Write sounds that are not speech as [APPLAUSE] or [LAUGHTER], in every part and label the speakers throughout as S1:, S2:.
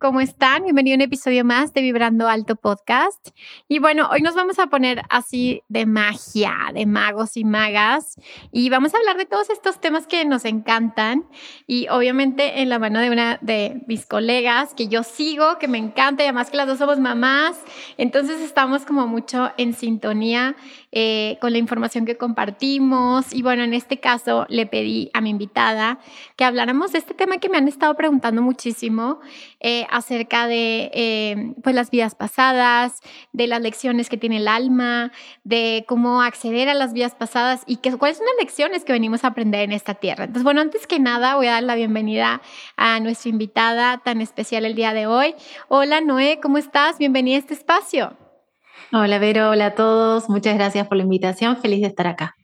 S1: ¿Cómo están? Bienvenido a un episodio más de Vibrando Alto Podcast. Y bueno, hoy nos vamos a poner así de magia, de magos y magas. Y vamos a hablar de todos estos temas que nos encantan. Y obviamente en la mano de una de mis colegas que yo sigo, que me encanta, y además que las dos somos mamás. Entonces estamos como mucho en sintonía eh, con la información que compartimos. Y bueno, en este caso le pedí a mi invitada que habláramos de este tema que me han estado preguntando muchísimo eh, acerca de eh, pues las vidas pasadas, de las lecciones que tiene el alma, de cómo acceder a las vidas pasadas y que, cuáles son las lecciones que venimos a aprender en esta tierra. Entonces, bueno, antes que nada voy a dar la bienvenida a nuestra invitada tan especial el día de hoy. Hola Noé, ¿cómo estás? Bienvenida a este espacio.
S2: Hola Vero, hola a todos. Muchas gracias por la invitación. Feliz de estar acá.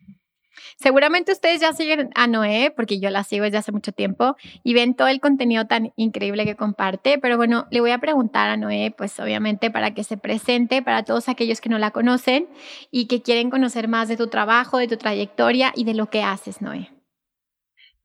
S1: Seguramente ustedes ya siguen a Noé, porque yo la sigo desde hace mucho tiempo, y ven todo el contenido tan increíble que comparte. Pero bueno, le voy a preguntar a Noé, pues obviamente para que se presente para todos aquellos que no la conocen y que quieren conocer más de tu trabajo, de tu trayectoria y de lo que haces, Noé.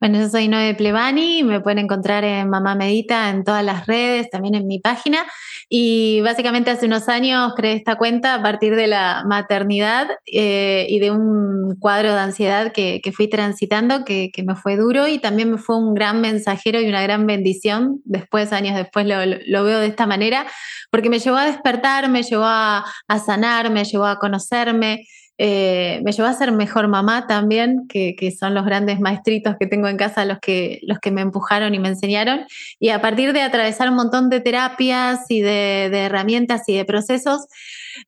S2: Bueno, yo soy Noé Plevani, me pueden encontrar en Mamá Medita en todas las redes, también en mi página. Y básicamente hace unos años creé esta cuenta a partir de la maternidad eh, y de un cuadro de ansiedad que, fui transitando, que, me fue duro y también me fue un gran mensajero y una gran bendición. Después, años después, lo, veo de esta manera, porque me llevó a despertar, me llevó a, a sanar, me llevó a conocerme. Eh, me llevó a ser mejor mamá también, que, son los grandes maestritos que tengo en casa, los que, los que me empujaron y me enseñaron. Y a partir de atravesar un montón de terapias y de, herramientas y de procesos,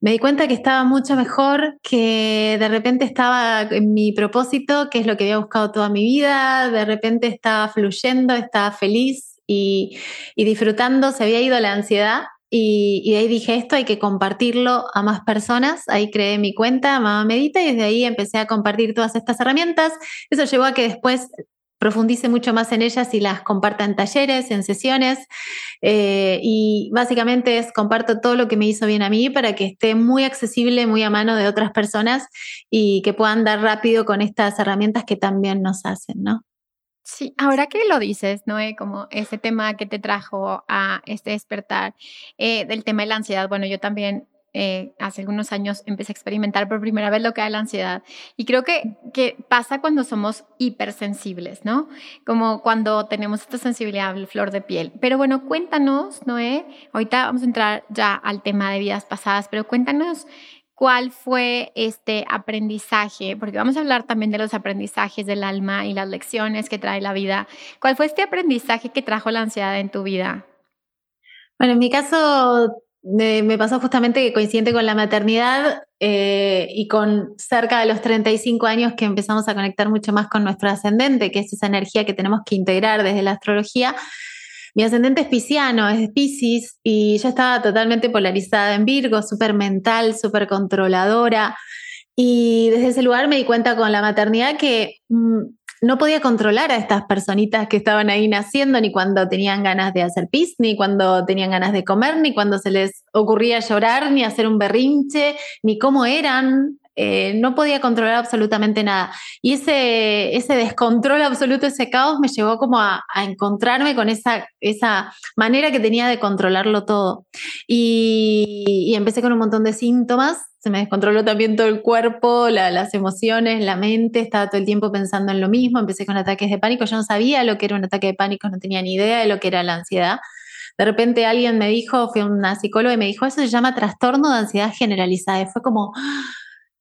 S2: me di cuenta que estaba mucho mejor, que de repente estaba en mi propósito, que es lo que había buscado toda mi vida, de repente estaba fluyendo, estaba feliz y, y disfrutando, se había ido la ansiedad y, de ahí dije, esto hay que compartirlo a más personas. Ahí creé mi cuenta, Mamá Medita, y desde ahí empecé a compartir todas estas herramientas. Eso llevó a que después profundice mucho más en ellas y las comparta en talleres, en sesiones. Eh, y básicamente es comparto todo lo que me hizo bien a mí para que esté muy accesible, muy a mano de otras personas y que puedan dar rápido con estas herramientas que también nos hacen, ¿no?
S1: Sí, ahora que lo dices, Noé, como ese tema que te trajo a este despertar eh, del tema de la ansiedad, bueno, yo también eh, hace algunos años empecé a experimentar por primera vez lo que es la ansiedad. Y creo que, que pasa cuando somos hipersensibles, ¿no? Como cuando tenemos esta sensibilidad flor de piel. Pero bueno, cuéntanos, Noé, ahorita vamos a entrar ya al tema de vidas pasadas, pero cuéntanos cuál fue este aprendizaje, porque vamos a hablar también de los aprendizajes del alma y las lecciones que trae la vida. ¿Cuál fue este aprendizaje que trajo la ansiedad en tu vida?
S2: Bueno, en mi caso me pasó justamente que coincidente con la maternidad eh, y con cerca de los 35 años que empezamos a conectar mucho más con nuestro ascendente, que es esa energía que tenemos que integrar desde la astrología. Mi ascendente es pisciano, es de Pisces, y yo estaba totalmente polarizada en Virgo, súper mental, súper controladora. Y desde ese lugar me di cuenta con la maternidad que mm, no podía controlar a estas personitas que estaban ahí naciendo, ni cuando tenían ganas de hacer pis, ni cuando tenían ganas de comer, ni cuando se les ocurría llorar, ni hacer un berrinche, ni cómo eran. Eh, no podía controlar absolutamente nada. Y ese, ese descontrol absoluto, ese caos, me llevó como a, encontrarme con esa, esa manera que tenía de controlarlo todo. Y, empecé con un montón de síntomas. Se me descontroló también todo el cuerpo, las emociones, la mente, estaba todo el tiempo pensando en lo mismo, empecé con ataques de pánico, yo no sabía lo que era un ataque de pánico, no tenía ni idea de lo que era la ansiedad de repente alguien me dijo, fue una psicóloga y me dijo, eso se llama trastorno de ansiedad generalizada. Y fue como, ¡Ah!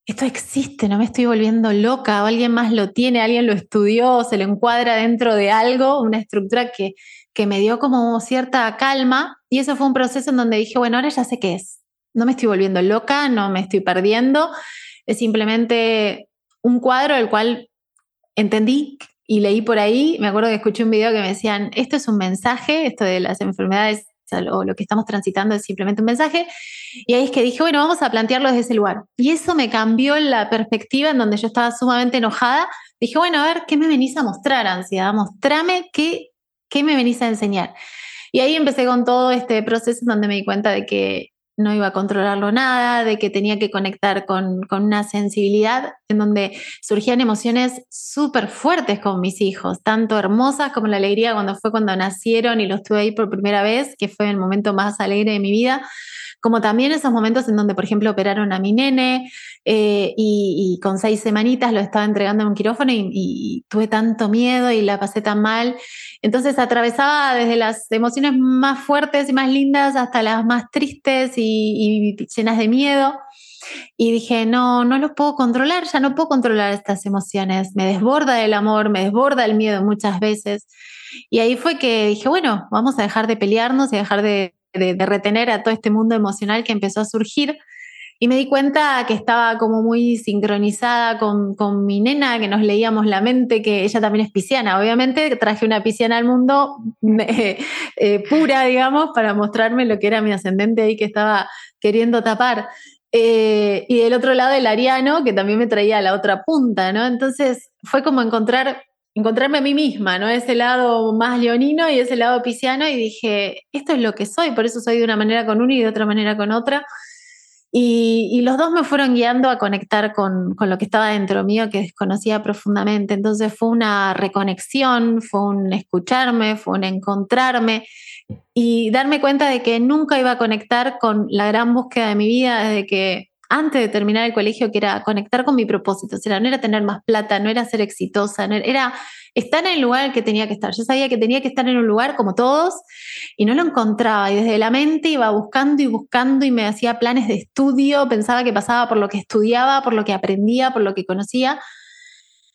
S2: Esto existe, no me estoy volviendo loca, o alguien más lo tiene, alguien lo estudió, se lo encuadra dentro de algo, una estructura que, que me dio como cierta calma. Y eso fue un proceso en donde dije, bueno, ahora ya sé qué es. No me estoy volviendo loca, no me estoy perdiendo. Es simplemente un cuadro del cual entendí y leí por ahí, me acuerdo que escuché un video que me decían, esto es un mensaje, esto de las enfermedades o lo que estamos transitando es simplemente un mensaje. Y ahí es que dije, bueno, vamos a plantearlo desde ese lugar. Y eso me cambió la perspectiva en donde yo estaba sumamente enojada. Dije, bueno, a ver, ¿qué me venís a mostrar, ansiedad? Mostrame qué, qué me venís a enseñar. Y ahí empecé con todo este proceso donde me di cuenta de que no iba a controlarlo nada, de que tenía que conectar con, una sensibilidad en donde surgían emociones súper fuertes con mis hijos, tanto hermosas como la alegría cuando fue cuando nacieron y los tuve ahí por primera vez, que fue el momento más alegre de mi vida, como también esos momentos en donde, por ejemplo, operaron a mi nene eh, y, con seis semanitas lo estaba entregando en un quirófano y, tuve tanto miedo y la pasé tan mal. Entonces atravesaba desde las emociones más fuertes y más lindas hasta las más tristes y, y llenas de miedo. Y dije, no, no lo puedo controlar, ya no puedo controlar estas emociones. Me desborda el amor, me desborda el miedo muchas veces. Y ahí fue que dije, bueno, vamos a dejar de pelearnos y dejar de, de, retener a todo este mundo emocional que empezó a surgir. Y me di cuenta que estaba como muy sincronizada con, con, mi nena, que nos leíamos la mente, que ella también es pisciana. Obviamente traje una pisciana al mundo [LAUGHS] eh, pura, digamos, para mostrarme lo que era mi ascendente ahí que estaba queriendo tapar. Eh, y del otro lado el ariano, que también me traía la otra punta, ¿no? Entonces fue como encontrar encontrarme a mí misma, ¿no? Ese lado más leonino y ese lado pisciano y dije, esto es lo que soy, por eso soy de una manera con uno y de otra manera con otra. Y, los dos me fueron guiando a conectar con, con, lo que estaba dentro mío, que desconocía profundamente. Entonces fue una reconexión, fue un escucharme, fue un encontrarme y darme cuenta de que nunca iba a conectar con la gran búsqueda de mi vida desde que antes de terminar el colegio, que era conectar con mi propósito. O sea, no era tener más plata, no era ser exitosa, era, estar en el lugar que tenía que estar. Yo sabía que tenía que estar en un lugar como todos y no lo encontraba. Y desde la mente iba buscando y buscando y me hacía planes de estudio, pensaba que pasaba por lo que estudiaba, por lo que aprendía, por lo que conocía.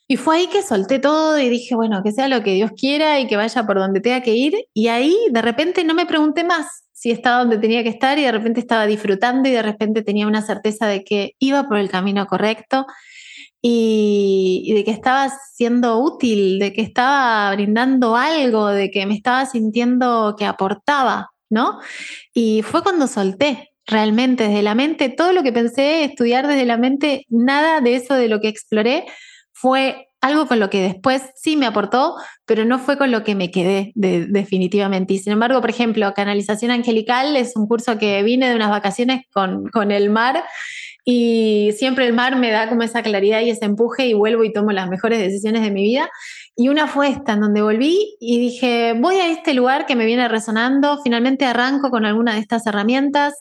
S2: Y fue ahí que solté todo y dije, bueno, que sea lo que Dios quiera y que vaya por donde tenga que ir. Y ahí de repente no me pregunté más si estaba donde tenía que estar y de repente estaba disfrutando y de repente tenía una certeza de que iba por el camino correcto y, de que estaba siendo útil, de que estaba brindando algo, de que me estaba sintiendo que aportaba, ¿no? Y fue cuando solté realmente desde la mente, todo lo que pensé estudiar desde la mente, nada de eso de lo que exploré fue algo con lo que después sí me aportó, pero no fue con lo que me quedé definitivamente. Y sin embargo, por ejemplo, Canalización Angelical es un curso que vine de unas vacaciones con, con el mar y siempre el mar me da como esa claridad y ese empuje y vuelvo y tomo las mejores decisiones de mi vida. Y una fue esta, en donde volví y dije, voy a este lugar que me viene resonando, finalmente arranco con alguna de estas herramientas,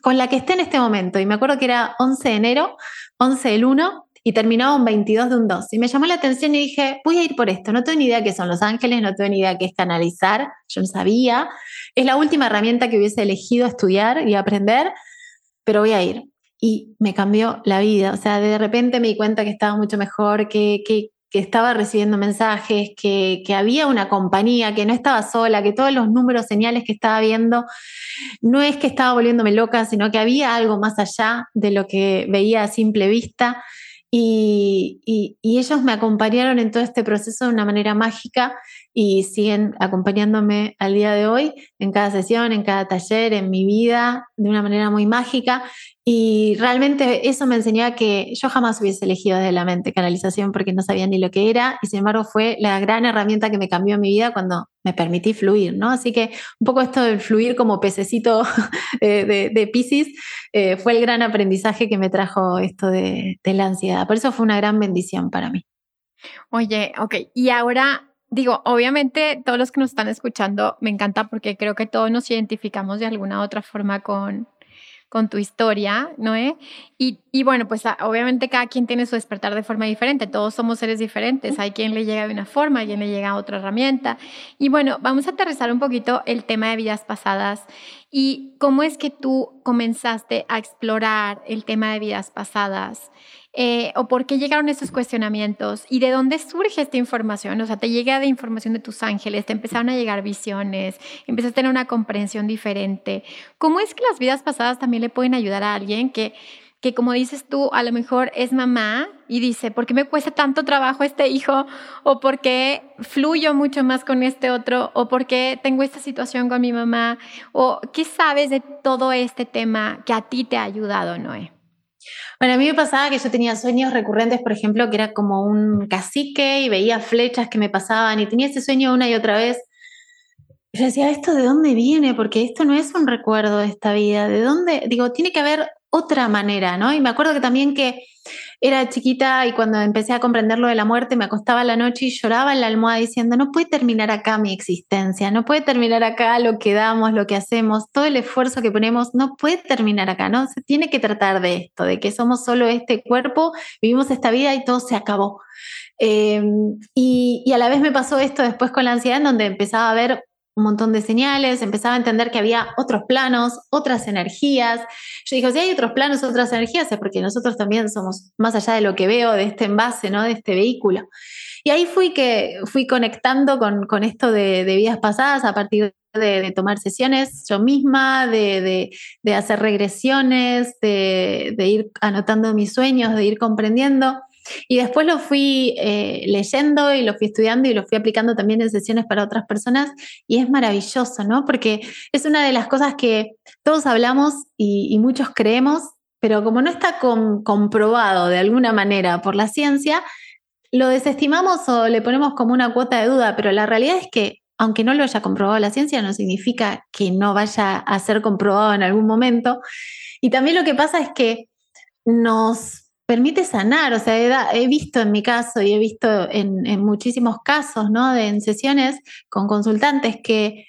S2: con la que esté en este momento. Y me acuerdo que era 11 de enero, 11 del 1, y terminaba un 22 de un 2. Y me llamó la atención y dije, voy a ir por esto. No tengo ni idea qué son los ángeles, no tengo ni idea qué es canalizar, yo no sabía. Es la última herramienta que hubiese elegido estudiar y aprender, pero voy a ir. Y me cambió la vida. O sea, de repente me di cuenta que estaba mucho mejor, que, que, que estaba recibiendo mensajes, que, que, había una compañía, que no estaba sola, que todos los números, señales que estaba viendo, no es que estaba volviéndome loca, sino que había algo más allá de lo que veía a simple vista y, y, ellos me acompañaron en todo este proceso de una manera mágica y siguen acompañándome al día de hoy en cada sesión, en cada taller, en mi vida, de una manera muy mágica. Y realmente eso me enseñaba que yo jamás hubiese elegido desde la mente canalización porque no sabía ni lo que era y sin embargo fue la gran herramienta que me cambió mi vida cuando me permití fluir, ¿no? Así que un poco esto del fluir como pececito [LAUGHS] de, de, Pisces eh, fue el gran aprendizaje que me trajo esto de, de la ansiedad. Por eso fue una gran bendición para mí.
S1: Oye, ok, y ahora digo, obviamente todos los que nos están escuchando me encanta porque creo que todos nos identificamos de alguna u otra forma con, con tu historia, ¿no? Y y bueno, pues obviamente cada quien tiene su despertar de forma diferente, todos somos seres diferentes, hay quien le llega de una forma, hay quien le llega a otra herramienta. Y bueno, vamos a aterrizar un poquito el tema de vidas pasadas y cómo es que tú comenzaste a explorar el tema de vidas pasadas. Eh, o por qué llegaron esos cuestionamientos y de dónde surge esta información. O sea, te llega de información de tus ángeles, te empezaron a llegar visiones, empezaste a tener una comprensión diferente. ¿Cómo es que las vidas pasadas también le pueden ayudar a alguien que que como dices tú, a lo mejor es mamá y dice, ¿por qué me cuesta tanto trabajo este hijo? ¿O por qué fluyo mucho más con este otro? ¿O por qué tengo esta situación con mi mamá? ¿O qué sabes de todo este tema que a ti te ha ayudado, Noé?
S2: Bueno, a mí me pasaba que yo tenía sueños recurrentes, por ejemplo, que era como un cacique y veía flechas que me pasaban y tenía ese sueño una y otra vez. Yo decía, ¿esto de dónde viene? Porque esto no es un recuerdo de esta vida. ¿De dónde? Digo, tiene que haber otra manera, ¿no? Y me acuerdo que también que era chiquita y cuando empecé a comprender lo de la muerte me acostaba la noche y lloraba en la almohada diciendo, no puede terminar acá mi existencia, no puede terminar acá lo que damos, lo que hacemos, todo el esfuerzo que ponemos, no puede terminar acá, ¿no? Se tiene que tratar de esto, de que somos solo este cuerpo, vivimos esta vida y todo se acabó. Em, y, y a la vez me pasó esto después con la ansiedad, en donde empezaba a ver un montón de señales, empezaba a entender que había otros planos, otras energías. Yo dije, si hay otros planos, otras energías, es porque nosotros también somos más allá de lo que veo, de este envase, ¿no? de este vehículo. Y ahí fui que fui conectando con, con esto de, de, vidas pasadas a partir de, de tomar sesiones yo misma, de, de hacer regresiones, de, ir anotando mis sueños, de ir comprendiendo. Y después lo fui eh, leyendo y lo fui estudiando y lo fui aplicando también en sesiones para otras personas y es maravilloso, ¿no? Porque es una de las cosas que todos hablamos y, muchos creemos, pero como no está comprobado de alguna manera por la ciencia, lo desestimamos o le ponemos como una cuota de duda, pero la realidad es que aunque no lo haya comprobado la ciencia, no significa que no vaya a ser comprobado en algún momento. Y también lo que pasa es que nos permite sanar. O sea, he, visto en mi caso y he visto en, muchísimos casos, ¿no? De, en sesiones con consultantes que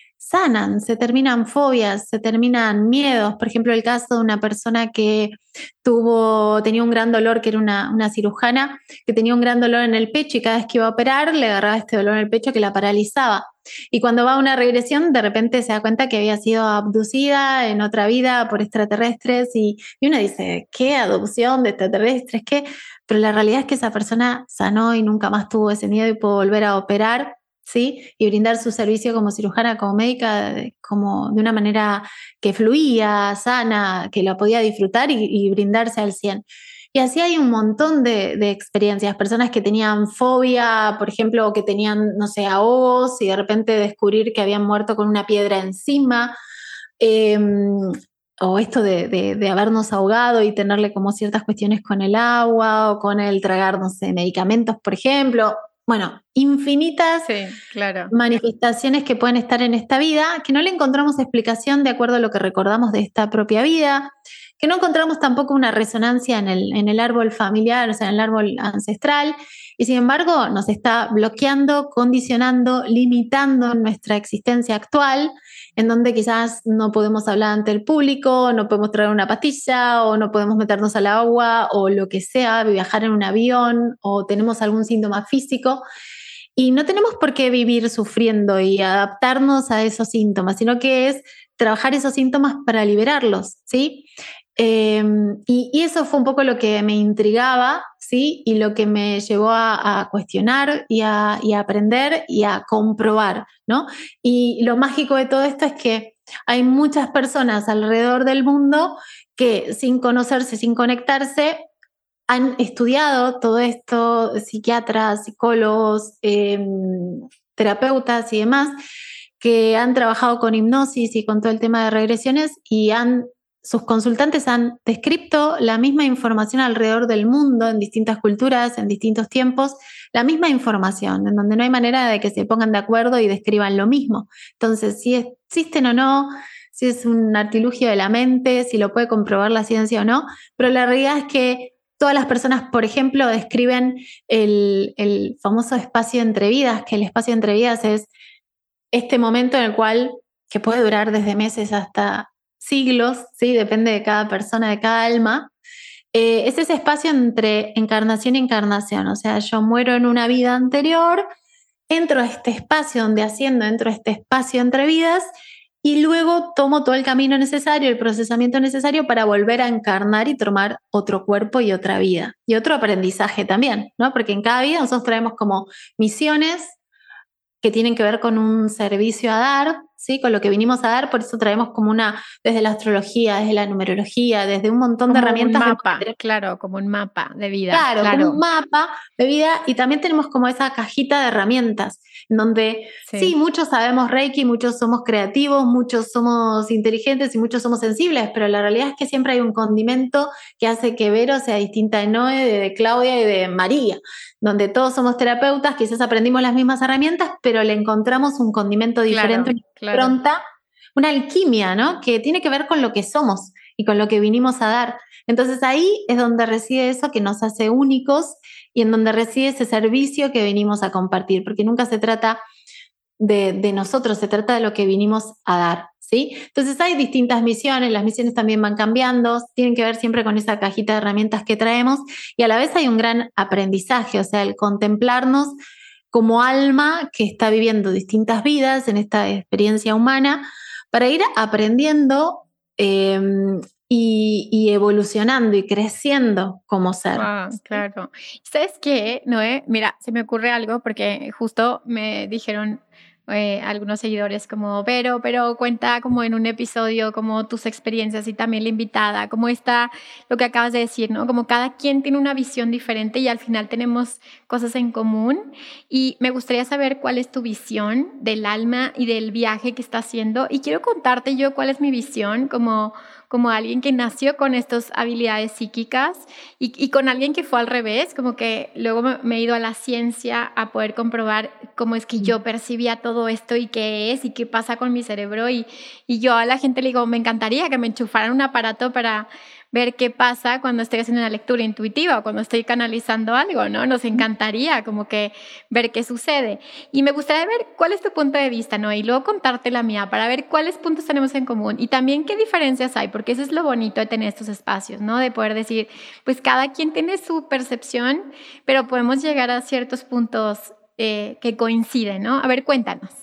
S2: se terminan fobias, se terminan miedos. Por ejemplo, el caso de una persona que tuvo, tenía un gran dolor, que era una, una, cirujana, que tenía un gran dolor en el pecho y cada vez que iba a operar le agarraba este dolor en el pecho que la paralizaba. Y cuando va a una regresión, de repente se da cuenta que había sido abducida en otra vida por extraterrestres y, y uno dice, ¿qué adopción de extraterrestres? ¿Qué? Pero la realidad es que esa persona sanó y nunca más tuvo ese miedo y pudo volver a operar ¿sí? Y brindar su servicio como cirujana, como médica, como de una manera que fluía, sana, que lo podía disfrutar y, brindarse al 100. Y así hay un montón de, experiencias, personas que tenían fobia, por ejemplo, que tenían, no sé, ahogos y de repente descubrir que habían muerto con una piedra encima. Em, o esto de, de, habernos ahogado y tenerle como ciertas cuestiones con el agua o con el tragar, no sé, medicamentos, por ejemplo, bueno, infinitas manifestaciones que pueden estar en esta vida, que no le encontramos explicación de acuerdo a lo que recordamos de esta propia vida, que no encontramos tampoco una resonancia en el, en el árbol familiar, o sea, en el árbol ancestral, y sin embargo nos está bloqueando, condicionando, limitando nuestra existencia actual en donde quizás no podemos hablar ante el público, no podemos traer una pastilla o no podemos meternos al agua o lo que sea, viajar en un avión o tenemos algún síntoma físico. Y no tenemos por qué vivir sufriendo y adaptarnos a esos síntomas, sino que es trabajar esos síntomas para liberarlos, ¿sí? Em, y, eso fue un poco lo que me intrigaba, ¿sí? Y lo que me llevó a, cuestionar y a, aprender y a comprobar, ¿no? Y lo mágico de todo esto es que hay muchas personas alrededor del mundo que sin conocerse, sin conectarse, han estudiado todo esto, psiquiatras, psicólogos, em, terapeutas y demás, que han trabajado con hipnosis y con todo el tema de regresiones y han sus consultantes han descrito la misma información alrededor del mundo, en distintas culturas, en distintos tiempos, la misma información, en donde no hay manera de que se pongan de acuerdo y describan lo mismo. Entonces, si existen o no, si es un artilugio de la mente, si lo puede comprobar la ciencia o no, pero la realidad es que todas las personas, por ejemplo, describen el, el famoso espacio entre vidas, que el espacio entre vidas es este momento en el cual, que puede durar desde meses hasta siglos, ¿sí? depende de cada persona, de cada alma, eh, es ese espacio entre encarnación y encarnación. O sea, yo muero en una vida anterior, entro a este espacio donde haciendo, entro a este espacio entre vidas y luego tomo todo el camino necesario, el procesamiento necesario para volver a encarnar y tomar otro cuerpo y otra vida. Y otro aprendizaje también, ¿no? Porque en cada vida nosotros traemos como misiones que tienen que ver con un servicio a dar, ¿sí? Con lo que vinimos a dar, por eso traemos como una, desde la astrología, desde la numerología, desde un montón de herramientas.
S1: Un mapa, claro, como un mapa de vida.
S2: Claro, como un mapa de vida y también tenemos como esa cajita de herramientas, donde sí. muchos sabemos Reiki, muchos somos creativos, muchos somos inteligentes y muchos somos sensibles, pero la realidad es que siempre hay un condimento que hace que Vero sea distinta de Noé, de Claudia y de María, donde todos somos terapeutas, quizás aprendimos las mismas herramientas, pero le encontramos un condimento diferente pronta, una alquimia, ¿no? Que tiene que ver con lo que somos y con lo que vinimos a dar. Entonces ahí es donde reside eso que nos hace únicos y en donde reside ese servicio que venimos a compartir, porque nunca se trata de, de nosotros, se trata de lo que vinimos a dar. ¿Sí? Entonces hay distintas misiones, las misiones también van cambiando, tienen que ver siempre con esa cajita de herramientas que traemos y a la vez hay un gran aprendizaje, o sea, el contemplarnos como alma que está viviendo distintas vidas en esta experiencia humana para ir aprendiendo em, y, evolucionando y creciendo como ser.
S1: Ah, claro. ¿Sabes qué, Noé? Mira, se me ocurre algo porque justo me dijeron eh, algunos seguidores como, pero, pero cuenta como en un episodio como tus experiencias y también la invitada, como está lo que acabas de decir, ¿no? Como cada quien tiene una visión diferente y al final tenemos cosas en común y me gustaría saber cuál es tu visión del alma y del viaje que está haciendo y quiero contarte yo cuál es mi visión como como alguien que nació con estas habilidades psíquicas y, con alguien que fue al revés, como que luego me, he ido a la ciencia a poder comprobar cómo es que yo percibía todo esto y qué es y qué pasa con mi cerebro. Y, y yo a la gente le digo, me encantaría que me enchufaran un aparato para ver qué pasa cuando estoy haciendo una lectura intuitiva o cuando estoy canalizando algo, ¿no? Nos encantaría como que ver qué sucede. Y me gustaría ver cuál es tu punto de vista, ¿no? Y luego contarte la mía para ver cuáles puntos tenemos en común y también qué diferencias hay, porque eso es lo bonito de tener estos espacios, ¿no? De poder decir, pues cada quien tiene su percepción, pero podemos llegar a ciertos puntos eh, que coinciden, ¿no? A ver, cuéntanos.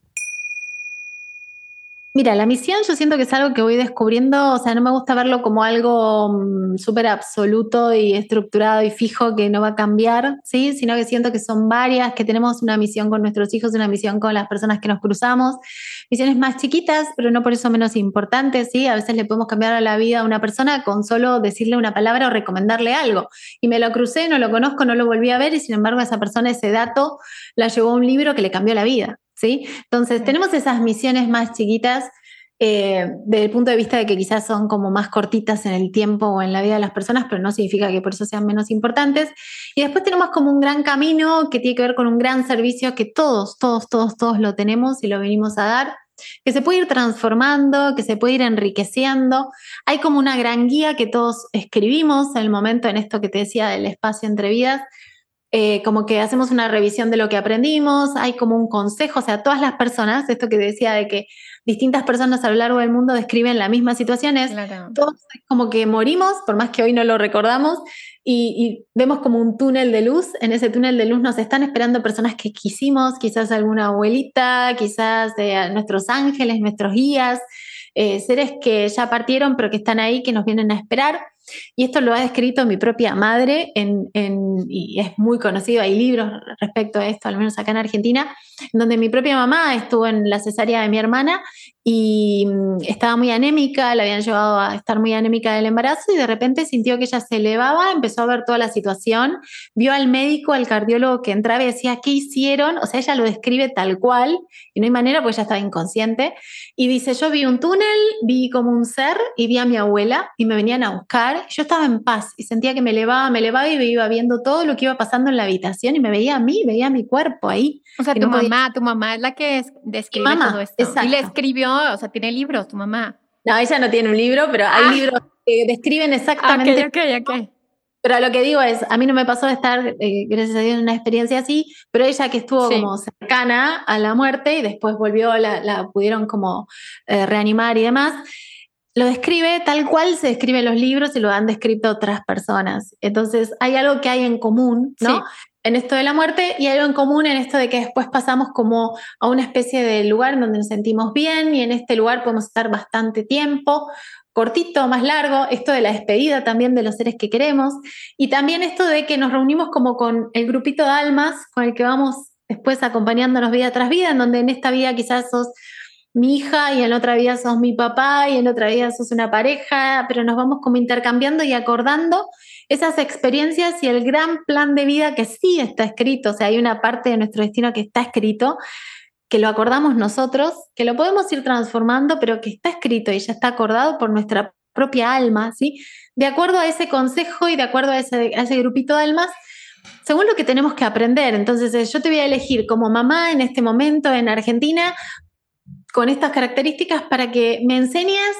S2: Mira, la misión yo siento que es algo que voy descubriendo, o sea, no me gusta verlo como algo mm, súper absoluto y estructurado y fijo que no va a cambiar, ¿sí? Sino que siento que son varias, que tenemos una misión con nuestros hijos, una misión con las personas que nos cruzamos, misiones más chiquitas, pero no por eso menos importantes, ¿sí? A veces le podemos cambiar la vida a una persona con solo decirle una palabra o recomendarle algo. Y me lo crucé, no lo conozco, no lo volví a ver y sin embargo esa persona ese dato la llevó a un libro que le cambió la vida. ¿Sí? Entonces, tenemos esas misiones más chiquitas eh, desde el punto de vista de que quizás son como más cortitas en el tiempo o en la vida de las personas, pero no significa que por eso sean menos importantes. Y después tenemos como un gran camino que tiene que ver con un gran servicio que todos, todos, todos, todos lo tenemos y lo venimos a dar que se puede ir transformando, que se puede ir enriqueciendo. Hay como una gran guía que todos escribimos en el momento en esto que te decía del espacio entre vidas, eh, como que hacemos una revisión de lo que aprendimos, hay como un consejo, o sea, todas las personas, esto que decía de que distintas personas a lo largo del mundo describen la misma situación, es todos como que morimos, por más que hoy no lo recordamos, y, vemos como un túnel de luz, en ese túnel de luz nos están esperando personas que quisimos, quizás alguna abuelita, quizás eh, nuestros ángeles, nuestros guías, eh, seres que ya partieron pero que están ahí, que nos vienen a esperar. Y esto lo ha escrito mi propia madre en, y es muy conocido, hay libros respecto a esto, al menos acá en Argentina, donde mi propia mamá estuvo en la cesárea de mi hermana y mm, estaba muy anémica, la habían llevado a estar muy anémica del embarazo y de repente sintió que ella se elevaba, empezó a ver toda la situación, vio al médico, al cardiólogo que entraba y decía, ¿qué hicieron? O sea, ella lo describe tal cual y no hay manera porque ella estaba inconsciente y dice, yo vi un túnel, vi como un ser y vi a mi abuela y me venían a buscar, yo estaba en paz y sentía que me elevaba, me elevaba y me iba viendo todo lo que iba pasando en la habitación y me veía a mí, veía mi cuerpo ahí.
S1: O sea, tu mamá, tu mamá es la que describe todo esto. Y le escribió o sea, tiene libros tu mamá.
S2: No, ella no tiene un libro, pero hay ah. libros que describen exactamente.
S1: Ok, ok, ok.
S2: Pero lo que digo es, a mí no me pasó de estar, eh, gracias a Dios, en una experiencia así, pero ella que estuvo como cercana a la muerte y después volvió, la, pudieron como eh, reanimar y demás, lo describe tal cual se describe los libros y lo han descrito otras personas. Entonces, hay algo que hay en común, ¿no? en esto de la muerte y algo en común en esto de que después pasamos como a una especie de lugar donde nos sentimos bien y en este lugar podemos estar bastante tiempo, cortito, más largo, esto de la despedida también de los seres que queremos y también esto de que nos reunimos como con el grupito de almas con el que vamos después acompañándonos vida tras vida, en donde en esta vida quizás sos mi hija y en otra vida sos mi papá y en otra vida sos una pareja, pero nos vamos como intercambiando y acordando esas experiencias y el gran plan de vida que sí está escrito, o sea, hay una parte de nuestro destino que está escrito, que lo acordamos nosotros, que lo podemos ir transformando, pero que está escrito y ya está acordado por nuestra propia alma, ¿sí? De acuerdo a ese consejo y de acuerdo a ese, a ese grupito de almas, según lo que tenemos que aprender. Entonces, eh, yo te voy a elegir como mamá en este momento en Argentina con estas características para que me enseñes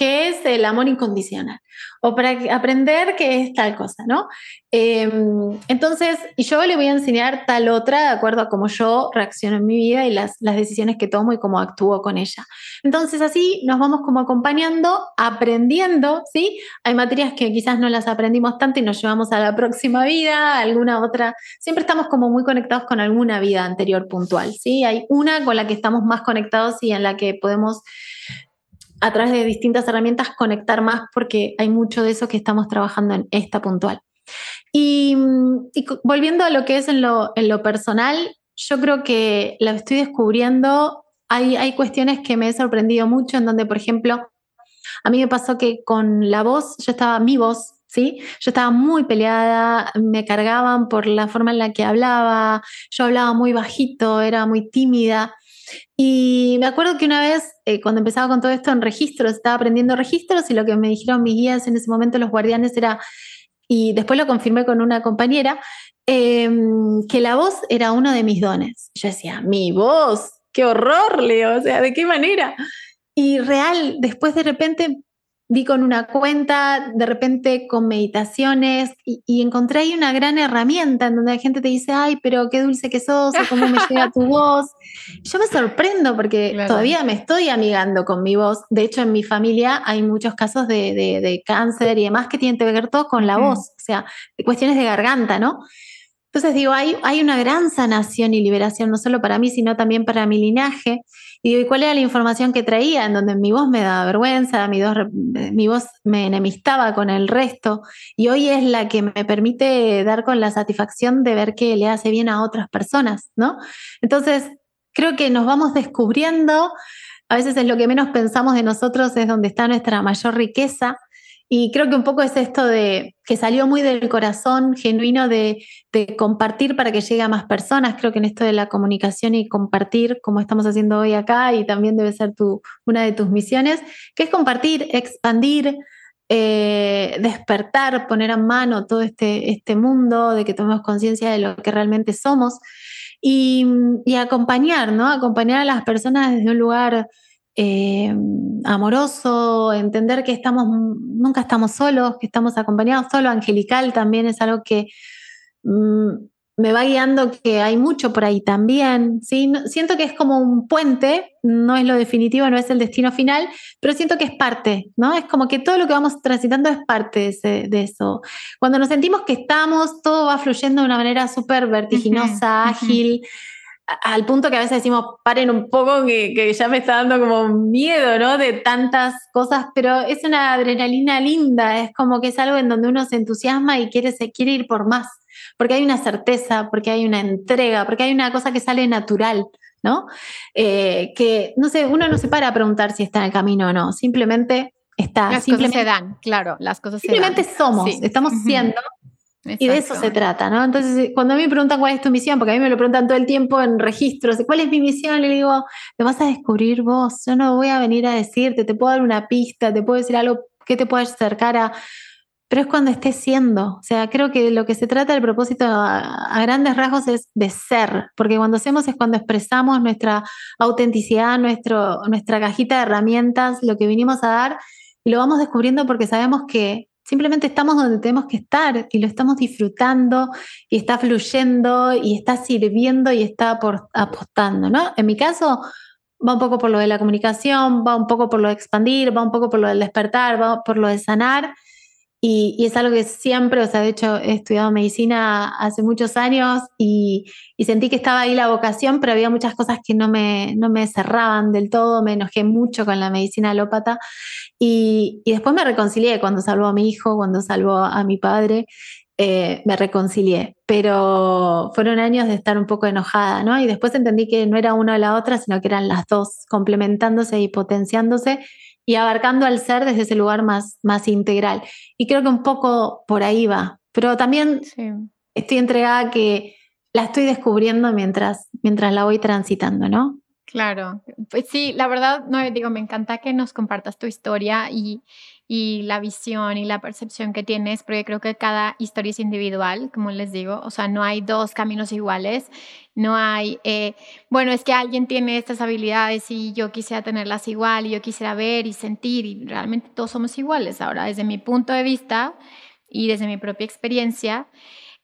S2: qué es el amor incondicional o para aprender qué es tal cosa, ¿no? Em, entonces, yo le voy a enseñar tal otra de acuerdo a cómo yo reacciono en mi vida y las, las decisiones que tomo y cómo actúo con ella. Entonces, así nos vamos como acompañando, aprendiendo, ¿sí? Hay materias que quizás no las aprendimos tanto y nos llevamos a la próxima vida, alguna otra. Siempre estamos como muy conectados con alguna vida anterior puntual, ¿sí? Hay una con la que estamos más conectados y en la que podemos a través de distintas herramientas conectar más porque hay mucho de eso que estamos trabajando en esta puntual. Y, volviendo a lo que es en lo, en lo, personal, yo creo que la estoy descubriendo. Hay, hay cuestiones que me he sorprendido mucho en donde, por ejemplo, a mí me pasó que con la voz, yo estaba, mi voz, ¿sí? Yo estaba muy peleada, me cargaban por la forma en la que hablaba, yo hablaba muy bajito, era muy tímida. Y me acuerdo que una vez, eh, cuando empezaba con todo esto en registros, estaba aprendiendo registros y lo que me dijeron mis guías en ese momento, los guardianes, era, y después lo confirmé con una compañera, em, que la voz era uno de mis dones. Yo decía, mi voz, qué horror, Leo, o sea, ¿de qué manera? Y real, después de repente vi con una cuenta, de repente con meditaciones y, encontré ahí una gran herramienta en donde la gente te dice, ay, pero qué dulce que sos, o cómo me [LAUGHS] llega tu voz. Yo me sorprendo porque todavía me estoy amigando con mi voz. De hecho, en mi familia hay muchos casos de, cáncer y demás que tienen que ver todo con la voz, o sea, cuestiones de garganta, ¿no? Entonces digo, hay, hay una gran sanación y liberación, no solo para mí, sino también para mi linaje. Y digo, ¿y cuál era la información que traía? En donde mi voz me daba vergüenza, mi, mi voz me enemistaba con el resto. Y hoy es la que me permite dar con la satisfacción de ver que le hace bien a otras personas, ¿no? Entonces, creo que nos vamos descubriendo. A veces es lo que menos pensamos de nosotros, es donde está nuestra mayor riqueza. Y creo que un poco es esto de que salió muy del corazón genuino de, compartir para que llegue a más personas. Creo que en esto de la comunicación y compartir, como estamos haciendo hoy acá, y también debe ser una de tus misiones, que es compartir, expandir, eh, despertar, poner a mano todo este, este mundo, de que tomemos conciencia de lo que realmente somos y, y acompañar, ¿no? Acompañar a las personas desde un lugar eh, amoroso, entender que estamos, nunca estamos solos, que estamos acompañados, solo angelical también es algo que mm, me va guiando que hay mucho por ahí también, ¿sí? siento que es como un puente, no es lo definitivo, no es el destino final, pero siento que es parte, ¿no? Es como que todo lo que vamos transitando es parte de, eso. Cuando nos sentimos que estamos, todo va fluyendo de una manera súper vertiginosa, ágil al punto que a veces decimos, paren un poco, que, que, ya me está dando como miedo, ¿no? De tantas cosas, pero es una adrenalina linda, es como que es algo en donde uno se entusiasma y quiere, se quiere ir por más, porque hay una certeza, porque hay una entrega, porque hay una cosa que sale natural, ¿no? Eh, que, no sé, uno no se para a preguntar si está en el camino o no, simplemente está.
S1: Las
S2: simplemente,
S1: cosas se dan, claro, las cosas
S2: se dan. Simplemente somos, estamos siendo y de eso se trata, ¿no? Entonces, cuando a mí me preguntan cuál es tu misión, porque a mí me lo preguntan todo el tiempo en registros, ¿cuál es mi misión? Le digo, te vas a descubrir vos, yo no voy a venir a decirte, te puedo dar una pista, te puedo decir algo que te puede acercar a... Pero es cuando estés siendo, o sea, creo que lo que se trata del propósito a, a grandes rasgos es de ser, porque cuando hacemos es cuando expresamos nuestra autenticidad, nuestro, nuestra cajita de herramientas, lo que vinimos a dar, y lo vamos descubriendo porque sabemos que Simplemente estamos donde tenemos que estar y lo estamos disfrutando y está fluyendo y está sirviendo y está apostando, ¿no? En mi caso, va un poco por lo de la comunicación, va un poco por lo de expandir, va un poco por lo del despertar, va por lo de sanar. Y, es algo que siempre, o sea, de hecho he estudiado medicina hace muchos años y, sentí que estaba ahí la vocación, pero había muchas cosas que no me, no me cerraban del todo, me enojé mucho con la medicina alópata y, después me reconcilié cuando salvó a mi hijo, cuando salvó a mi padre, eh, me reconcilié, pero fueron años de estar un poco enojada, ¿no? Y después entendí que no era una o la otra, sino que eran las dos complementándose y potenciándose y abarcando al ser desde ese lugar más, más integral. Y creo que un poco por ahí va, pero también estoy entregada que la estoy descubriendo mientras, mientras la voy transitando, ¿no?
S1: Claro, pues sí, la verdad, no digo, me encanta que nos compartas tu historia y, y la visión y la percepción que tienes, porque creo que cada historia es individual, como les digo, o sea, no hay dos caminos iguales, no hay, eh, bueno, es que alguien tiene estas habilidades y yo quisiera tenerlas igual y yo quisiera ver y sentir y realmente todos somos iguales. Ahora, desde mi punto de vista y desde mi propia experiencia,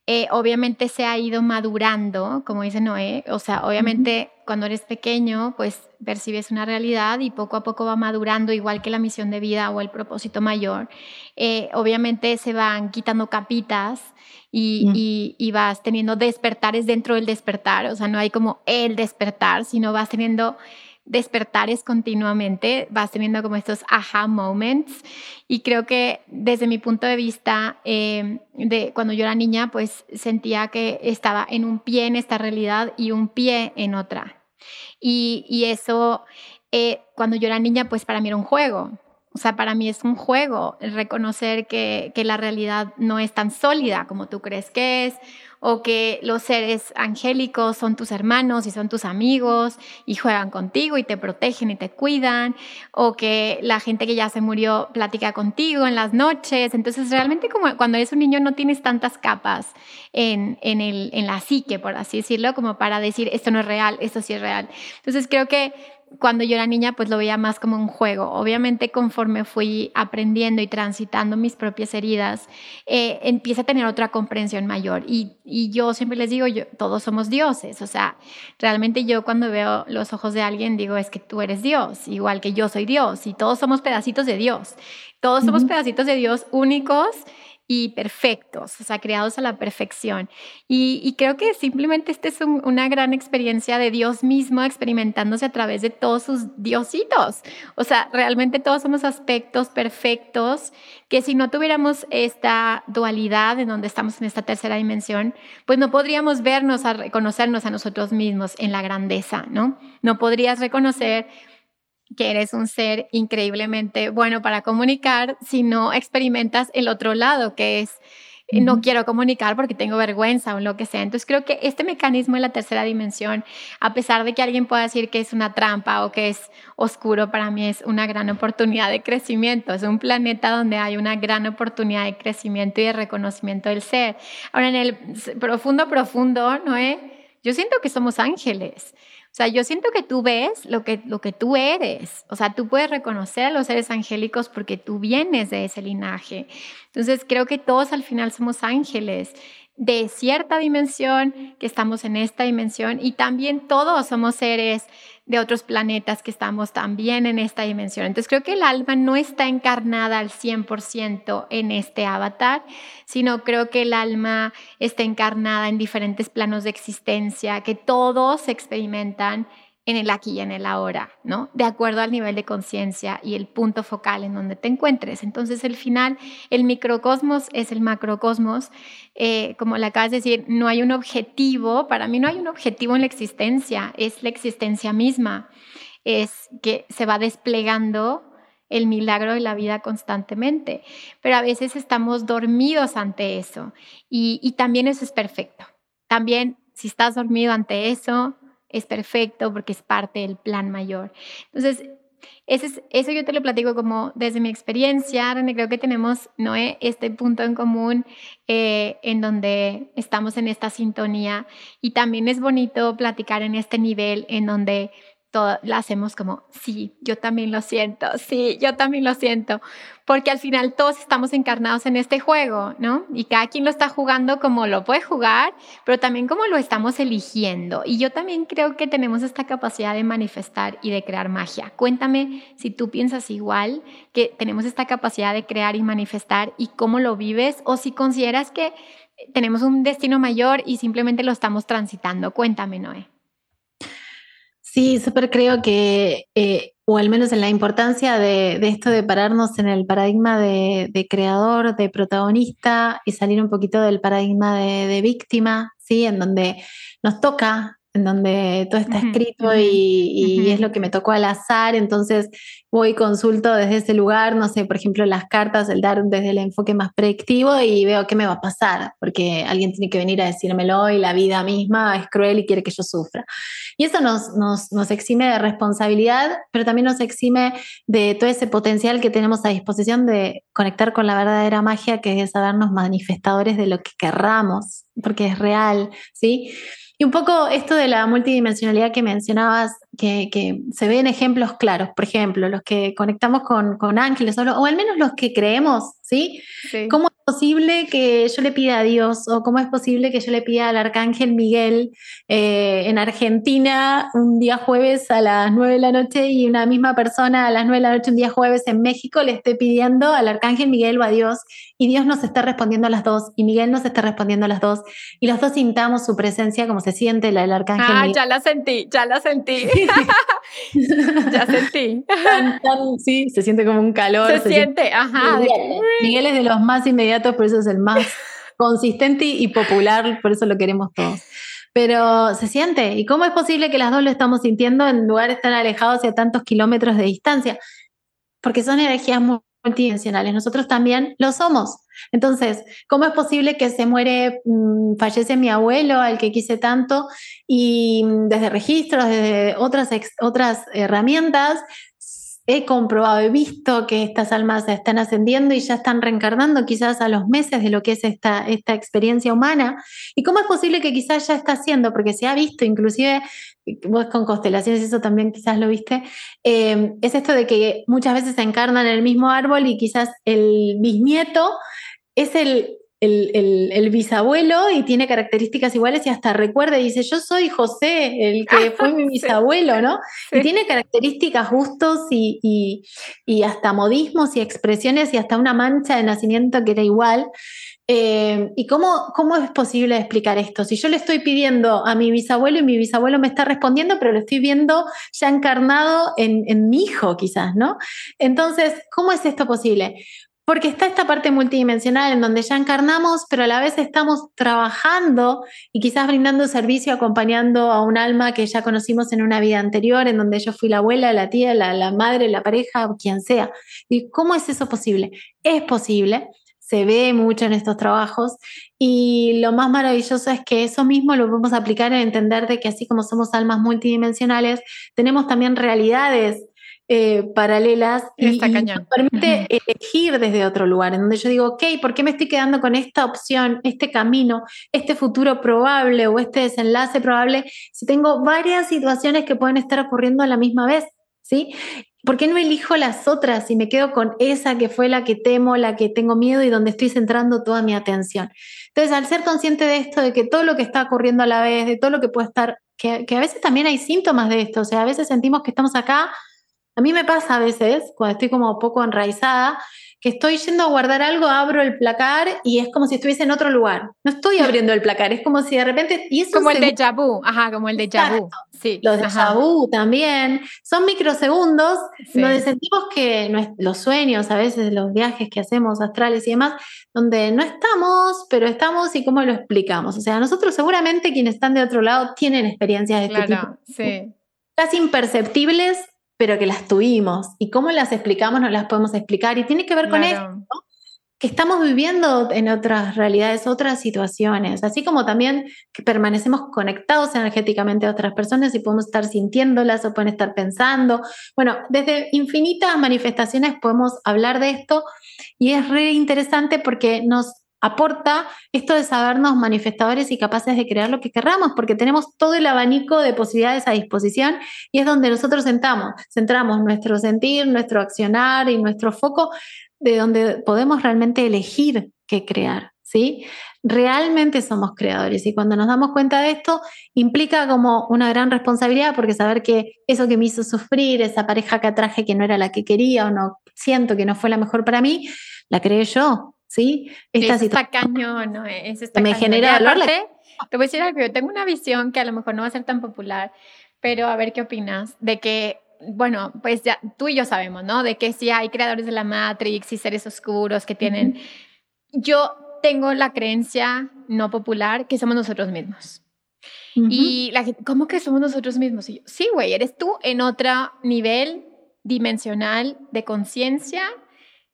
S1: eh, obviamente se ha ido madurando, como dice Noé, o sea, obviamente cuando eres pequeño, pues percibes una realidad y poco a poco va madurando, igual que la misión de vida o el propósito mayor. Eh, obviamente se van quitando capitas y, y, vas teniendo despertares dentro del despertar, o sea, no hay como el despertar, sino vas teniendo despertares continuamente, vas teniendo como estos aha moments y creo que desde mi punto de vista, eh, de cuando yo era niña, pues sentía que estaba en un pie en esta realidad y un pie en otra. Y, y eso, eh, cuando yo era niña, pues para mí era un juego. O sea, para mí es un juego reconocer que, que la realidad no es tan sólida como tú crees que es, o que los seres angélicos son tus hermanos y son tus amigos y juegan contigo y te protegen y te cuidan, o que la gente que ya se murió platica contigo en las noches. Entonces, realmente como cuando eres un niño no tienes tantas capas en, en, el, en la psique, por así decirlo, como para decir esto no es real, esto sí es real. Entonces, creo que cuando yo era niña, pues lo veía más como un juego. Obviamente, conforme fui aprendiendo y transitando mis propias heridas, eh, empieza a tener otra comprensión mayor. Y, yo siempre les digo, yo, todos somos dioses. O sea, realmente yo cuando veo los ojos de alguien, digo, es que tú eres Dios, igual que yo soy Dios. Y todos somos pedacitos de Dios. Todos somos pedacitos de Dios únicos y perfectos, o sea, creados a la perfección. Y, creo que simplemente esta es una gran experiencia de Dios mismo experimentándose a través de todos sus diositos. O sea, realmente todos somos aspectos perfectos que si no tuviéramos esta dualidad en donde estamos en esta tercera dimensión, pues no podríamos vernos a reconocernos a nosotros mismos en la grandeza, ¿no? No podrías reconocer que eres un ser increíblemente bueno para comunicar si no experimentas el otro lado, que es eh, no quiero comunicar porque tengo vergüenza o lo que sea. Entonces creo que este mecanismo en la tercera dimensión, a pesar de que alguien pueda decir que es una trampa o que es oscuro, para mí es una gran oportunidad de crecimiento. Es un planeta donde hay una gran oportunidad de crecimiento y de reconocimiento del ser. Ahora, en el profundo, profundo, ¿no? Yo siento que somos ángeles. O sea, yo siento que tú ves lo que, lo que tú eres. O sea, tú puedes reconocer a los seres angélicos porque tú vienes de ese linaje. Entonces, creo que todos al final somos ángeles de cierta dimensión, que estamos en esta dimensión y también todos somos seres de otros planetas que estamos también en esta dimensión. Entonces creo que el alma no está encarnada al 100% en este avatar, sino creo que el alma está encarnada en diferentes planos de existencia, que todos experimentan en el aquí y en el ahora, ¿no? De acuerdo al nivel de conciencia y el punto focal en donde te encuentres. Entonces, el final, el microcosmos es el macrocosmos. Eh, como le acabas de decir, no hay un objetivo, para mí no hay un objetivo en la existencia, es la existencia misma, es que se va desplegando el milagro de la vida constantemente, pero a veces estamos dormidos ante eso y, y también eso es perfecto. También si estás dormido ante eso, es perfecto porque es parte del plan mayor. Entonces, ese eso yo te lo platico como desde mi experiencia, donde creo que tenemos Noé, este punto en común eh, en donde estamos en esta sintonía y también es bonito platicar en este nivel en donde todo, lo hacemos como, sí, yo también lo siento, sí, yo también lo siento, porque al final todos estamos encarnados en este juego, ¿no? Y cada quien lo está jugando como lo puede jugar, pero también como lo estamos eligiendo. Y yo también creo que tenemos esta capacidad de manifestar y de crear magia. Cuéntame si tú piensas igual, que tenemos esta capacidad de crear y manifestar y cómo lo vives, o si consideras que tenemos un destino mayor y simplemente lo estamos transitando. Cuéntame, Noé.
S2: Sí, súper creo que, eh, o al menos en la importancia de, esto de pararnos en el paradigma de, creador, de protagonista y salir un poquito del paradigma de, de víctima, ¿sí? En donde nos toca en donde todo está escrito y, es lo que me tocó al azar, entonces voy y consulto desde ese lugar, no sé, por ejemplo, las cartas, el dar desde el enfoque más predictivo y veo qué me va a pasar, porque alguien tiene que venir a decírmelo y la vida misma es cruel y quiere que yo sufra. Y eso nos, nos, nos exime de responsabilidad, pero también nos exime de todo ese potencial que tenemos a disposición de conectar con la verdadera magia, que es sabernos manifestadores de lo que querramos, porque es real, ¿sí? Y un poco esto de la multidimensionalidad que mencionabas, que, que se ven ejemplos claros, por ejemplo, los que conectamos con, con ángeles, o, o, al menos los que creemos, ¿sí? sí. ¿Cómo es posible que yo le pida a Dios o cómo es posible que yo le pida al arcángel Miguel eh, en Argentina un día jueves a las 9 de la noche y una misma persona a las 9 de la noche un día jueves en México le esté pidiendo al arcángel Miguel o a Dios y Dios nos está respondiendo a las dos y Miguel nos está respondiendo a las dos y los dos sintamos su presencia como se siente la del arcángel
S1: ah, ya la sentí, ya la sentí. [LAUGHS] [LAUGHS] ya sentí.
S2: sí, se siente como un calor.
S1: Se, siente, ajá.
S2: Miguel, es de los más inmediatos, por eso es el más [LAUGHS] consistente y popular, por eso lo queremos todos. Pero se siente. ¿Y cómo es posible que las dos lo estamos sintiendo en lugares tan alejados y a tantos kilómetros de distancia? Porque son energías multidimensionales. Nosotros también lo somos. Entonces, ¿cómo es posible que se muere, mm, fallece mi abuelo, al que quise tanto, y mm, desde registros, desde otras, otras herramientas, he comprobado, he visto que estas almas están ascendiendo y ya están reencarnando quizás a los meses de lo que es esta, esta experiencia humana. ¿Y cómo es posible que quizás ya está haciendo? Porque se ha visto, inclusive vos con constelaciones, eso también quizás lo viste, eh, es esto de que muchas veces se encarnan en el mismo árbol y quizás el bisnieto es el, el, bisabuelo y tiene características iguales y hasta recuerda y dice, yo soy José, el que [LAUGHS] fue mi bisabuelo, ¿no? [LAUGHS] Y tiene características, gustos y, y, hasta modismos y expresiones y hasta una mancha de nacimiento que era igual. Eh, ¿Y cómo, cómo es posible explicar esto? Si yo le estoy pidiendo a mi bisabuelo y mi bisabuelo me está respondiendo, pero lo estoy viendo ya encarnado en, mi hijo quizás, ¿no? Entonces, ¿cómo es esto posible? Porque está esta parte multidimensional en donde ya encarnamos, pero a la vez estamos trabajando y quizás brindando servicio, acompañando a un alma que ya conocimos en una vida anterior, en donde yo fui la abuela, la tía, la, la madre, la pareja, quien sea. ¿Y cómo es eso posible? Es posible, se ve mucho en estos trabajos y lo más maravilloso es que eso mismo lo podemos aplicar en entender de que así como somos almas multidimensionales, tenemos también realidades eh, paralelas y, nos permite elegir desde otro lugar, en donde yo digo, ok, ¿por qué me estoy quedando con esta opción, este camino, este futuro probable o este desenlace probable si tengo varias situaciones que pueden estar ocurriendo a la misma vez? ¿Sí? ¿Por qué no elijo las otras y me quedo con esa que fue la que temo, la que tengo miedo y donde estoy centrando toda mi atención? Entonces, al ser consciente de esto, de que todo lo que está ocurriendo a la vez, de todo lo que puede estar, que, a veces también hay síntomas de esto, o sea, a veces sentimos que estamos acá, a mí me pasa a veces, cuando estoy como poco enraizada, que estoy yendo a guardar algo, abro el placar y es como si estuviese en otro lugar. No estoy abriendo el placar, es como si de repente... Y
S1: como el de vu, ajá, como el de vu. Sí,
S2: los de vu también. Son microsegundos donde sentimos que los sueños, a veces los viajes que hacemos astrales y demás, donde no estamos, pero estamos y cómo lo explicamos. O sea, nosotros seguramente quienes están de otro lado tienen experiencias de este tipo. Sí. Casi imperceptibles pero que las tuvimos. Y cómo las explicamos, no las podemos explicar. Y tiene que ver con esto, que estamos viviendo en otras realidades, otras situaciones, así como también que permanecemos conectados energéticamente a otras personas y podemos estar sintiéndolas o pueden estar pensando. Bueno, desde infinitas manifestaciones podemos hablar de esto y es re interesante porque nos aporta esto de sabernos manifestadores y capaces de crear lo que querramos, porque tenemos todo el abanico de posibilidades a disposición y es donde nosotros sentamos, centramos nuestro sentir, nuestro accionar y nuestro foco de donde podemos realmente elegir qué crear, ¿sí? Realmente somos creadores y cuando nos damos cuenta de esto implica como una gran responsabilidad porque saber que eso que me hizo sufrir, esa pareja que atraje que no era la que quería o no siento que no fue la mejor para mí, la creé yo, ¿sí?
S1: Esta está cañón, ¿no? Es
S2: me genera dolor.
S1: Te voy a decir algo, yo tengo una visión que a lo mejor no va a ser tan popular, pero a ver qué opinas, de que, bueno, pues ya tú y yo sabemos, ¿no? De que sí hay creadores de la Matrix y seres oscuros que tienen... Yo tengo la creencia no popular que somos nosotros mismos. Y la gente, ¿cómo que somos nosotros mismos? Y yo, sí, güey, eres tú en otro nivel dimensional de conciencia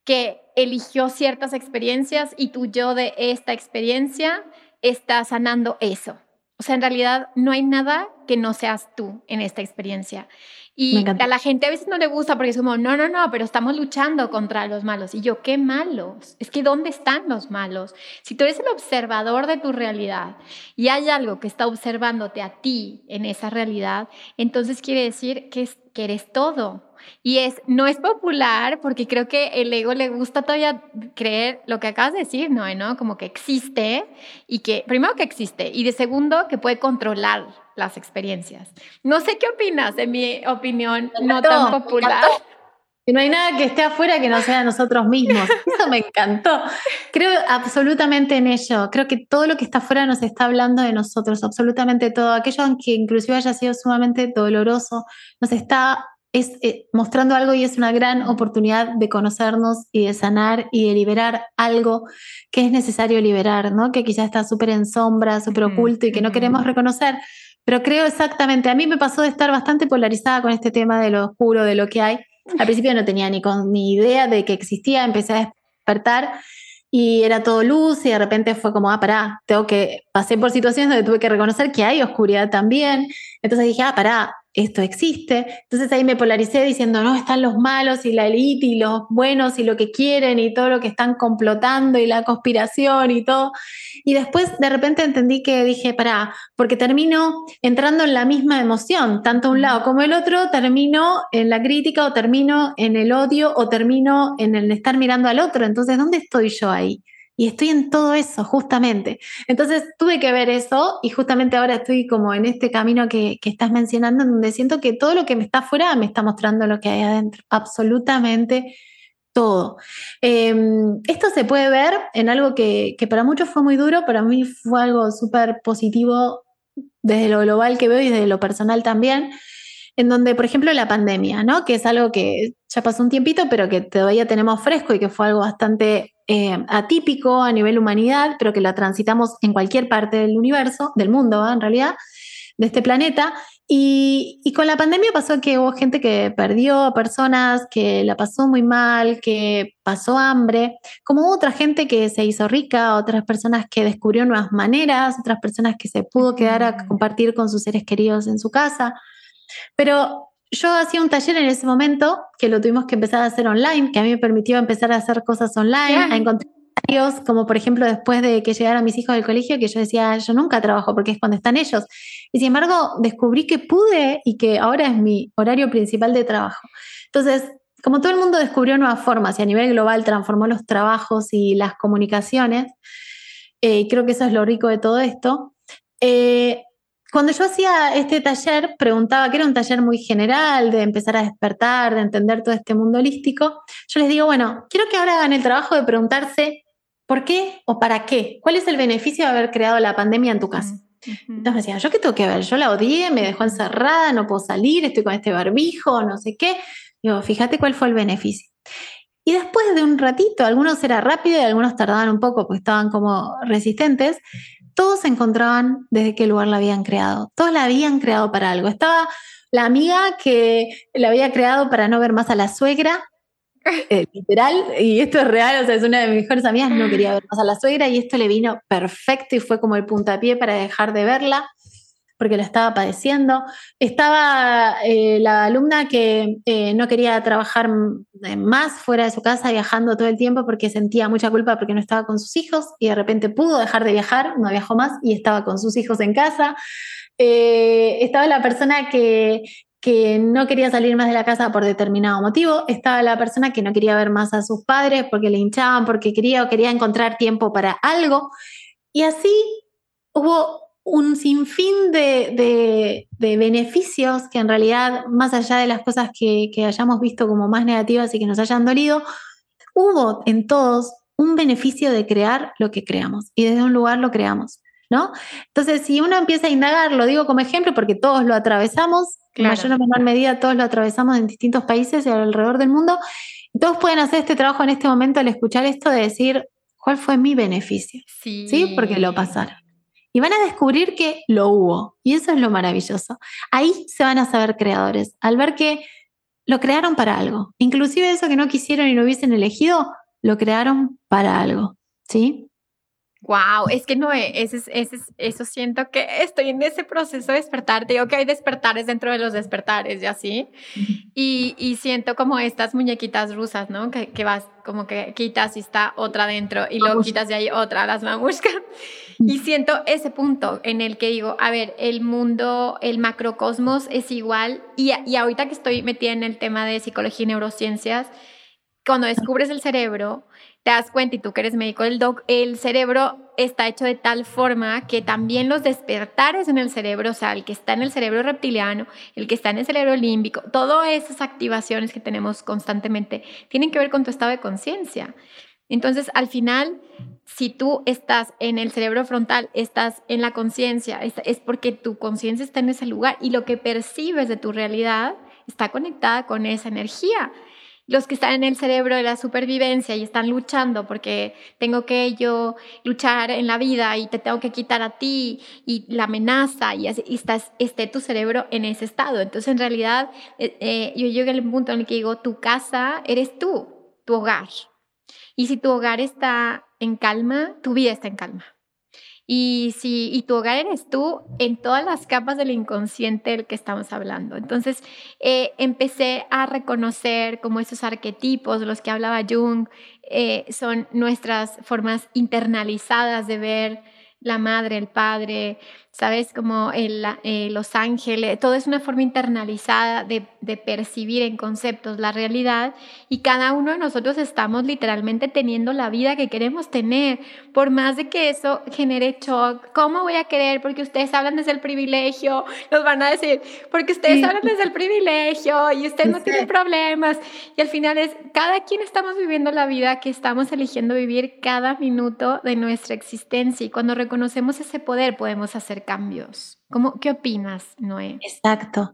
S1: que eligió ciertas experiencias y tu yo de esta experiencia está sanando eso. O sea, en realidad no hay nada que no seas tú en esta experiencia. Y a la gente a veces no le gusta porque es como, no, no, no, pero estamos luchando contra los malos. Y yo, ¿qué malos? Es que ¿dónde están los malos? Si tú eres el observador de tu realidad y hay algo que está observándote a ti en esa realidad, entonces quiere decir que, que eres todo. Y es, no es popular porque creo que el ego le gusta todavía creer lo que acabas de decir, ¿no? ¿no? Como que existe y que, primero que existe y de segundo que puede controlar las experiencias. No sé qué opinas, en mi opinión, no tan popular.
S2: Que no hay nada que esté afuera que no sea nosotros mismos. [LAUGHS] Eso me encantó. Creo absolutamente en ello. Creo que todo lo que está afuera nos está hablando de nosotros, absolutamente todo. Aquello que inclusive haya sido sumamente doloroso, nos está es eh, mostrando algo y es una gran oportunidad de conocernos y de sanar y de liberar algo que es necesario liberar, ¿no? Que quizás está súper en sombra, súper oculto y que no queremos reconocer. Pero creo exactamente, a mí me pasó de estar bastante polarizada con este tema de lo oscuro, de lo que hay. Al principio no tenía ni, con, ni idea de que existía, empecé a despertar y era todo luz y de repente fue como, ah, pará, tengo que, pasé por situaciones donde tuve que reconocer que hay oscuridad también. Entonces dije, ah, pará, esto existe. Entonces ahí me polaricé diciendo, no, están los malos y la élite y los buenos y lo que quieren y todo lo que están complotando y la conspiración y todo. Y después de repente entendí que dije, pará, porque termino entrando en la misma emoción, tanto un lado como el otro, termino en la crítica o termino en el odio o termino en el estar mirando al otro. Entonces, ¿dónde estoy yo ahí? Y estoy en todo eso, justamente. Entonces tuve que ver eso y justamente ahora estoy como en este camino que, estás mencionando, en donde siento que todo lo que me está afuera me está mostrando lo que hay adentro, absolutamente todo. Em, esto se puede ver en algo que, que, para muchos fue muy duro, para mí fue algo súper positivo desde lo global que veo y desde lo personal también, en donde, por ejemplo, la pandemia, ¿no? Que es algo que ya pasó un tiempito, pero que todavía tenemos fresco y que fue algo bastante eh, atípico a nivel humanidad, pero que la transitamos en cualquier parte del universo, del mundo, en realidad, de este planeta. Y, y, con la pandemia pasó que hubo gente que perdió a personas, que la pasó muy mal, que pasó hambre, como otra gente que se hizo rica, otras personas que descubrió nuevas maneras, otras personas que se pudo quedar a compartir con sus seres queridos en su casa. Pero yo hacía un taller en ese momento que lo tuvimos que empezar a hacer online, que a mí me permitió empezar a hacer cosas online, a encontrar como por ejemplo después de que llegaran mis hijos del colegio, que yo decía, yo nunca trabajo porque es cuando están ellos. Y sin embargo, descubrí que pude y que ahora es mi horario principal de trabajo. Entonces, como todo el mundo descubrió nuevas formas y a nivel global transformó los trabajos y las comunicaciones, eh, creo que eso es lo rico de todo esto. Eh, cuando yo hacía este taller, preguntaba, que era un taller muy general, de empezar a despertar, de entender todo este mundo holístico, yo les digo, bueno, quiero que ahora hagan el trabajo de preguntarse por qué o para qué, cuál es el beneficio de haber creado la pandemia en tu casa. Entonces me decían, ¿yo qué tengo que ver? Yo la odié, me dejó encerrada, no puedo salir, estoy con este barbijo, no sé qué. Digo, fíjate cuál fue el beneficio. Y después de un ratito, algunos era rápido y algunos tardaban un poco porque estaban como resistentes, todos se encontraban desde qué lugar la habían creado. Todos la habían creado para algo. Estaba la amiga que la había creado para no ver más a la suegra, eh, literal, y esto es real, o sea, es una de mis mejores amigas, no quería ver más a la suegra y esto le vino perfecto y fue como el puntapié para dejar de verla porque la estaba padeciendo. Estaba eh, la alumna que eh, no quería trabajar más fuera de su casa, viajando todo el tiempo porque sentía mucha culpa porque no estaba con sus hijos y de repente pudo dejar de viajar, no viajó más y estaba con sus hijos en casa. Eh, estaba la persona que, que no quería salir más de la casa por determinado motivo. Estaba la persona que no quería ver más a sus padres porque le hinchaban, porque quería o quería encontrar tiempo para algo. Y así hubo un sinfín de, beneficios que en realidad, más allá de las cosas que, hayamos visto como más negativas y que nos hayan dolido, hubo en todos un beneficio de crear lo que creamos y desde un lugar lo creamos. ¿No? Entonces, si uno empieza a indagar, lo digo como ejemplo porque todos lo atravesamos, en mayor o menor medida todos lo atravesamos en distintos países y alrededor del mundo, todos pueden hacer este trabajo en este momento al escuchar esto de decir, ¿cuál fue mi beneficio? Sí. ¿Sí? Porque lo pasaron y van a descubrir que lo hubo. Y eso es lo maravilloso. Ahí se van a saber creadores, al ver que lo crearon para algo. Inclusive eso que no quisieron y no hubiesen elegido, lo crearon para algo. ¿Sí?
S1: Wow, es que no, ese, ese, eso siento que estoy en ese proceso de despertar. Digo que hay despertares dentro de los despertares y así. Y, y siento como estas muñequitas rusas, ¿no? Que, que, vas como que quitas y está otra dentro y luego quitas y hay otra, las mamushkas. [LAUGHS] Y siento ese punto en el que digo, a ver, el mundo, el macrocosmos es igual. Y, y ahorita que estoy metida en el tema de psicología y neurociencias, cuando descubres el cerebro, te das cuenta y tú que eres médico del doc, el cerebro está hecho de tal forma que también los despertares en el cerebro, o sea, el que está en el cerebro reptiliano, el que está en el cerebro límbico, todas esas activaciones que tenemos constantemente tienen que ver con tu estado de conciencia. Entonces, al final, si tú estás en el cerebro frontal, estás en la conciencia, es porque tu conciencia está en ese lugar y lo que percibes de tu realidad está conectada con esa energía los que están en el cerebro de la supervivencia y están luchando porque tengo que yo luchar en la vida y te tengo que quitar a ti y la amenaza y, así, estás, esté tu cerebro en ese estado. Entonces en realidad eh, eh, yo llegué al punto en el que digo, tu casa eres tú, tu hogar. Y si tu hogar está en calma, tu vida está en calma. Y, si, y tu hogar eres tú en todas las capas del inconsciente del que estamos hablando. Entonces, eh, empecé a reconocer como esos arquetipos, los que hablaba Jung, eh, son nuestras formas internalizadas de ver la madre, el padre, ¿sabes? Como el, eh, los ángeles, todo es una forma internalizada de, de, percibir en conceptos la realidad y cada uno de nosotros estamos literalmente teniendo la vida que queremos tener, por más de que eso genere shock. ¿Cómo voy a querer? Porque ustedes hablan desde el privilegio, nos van a decir, porque ustedes hablan desde el privilegio y ustedes no tienen problemas. Y al final es, cada quien estamos viviendo la vida que estamos eligiendo vivir cada minuto de nuestra existencia y cuando reconocemos ese poder podemos hacer cambios. ¿Cómo, ¿Qué opinas, Noé?
S2: Exacto.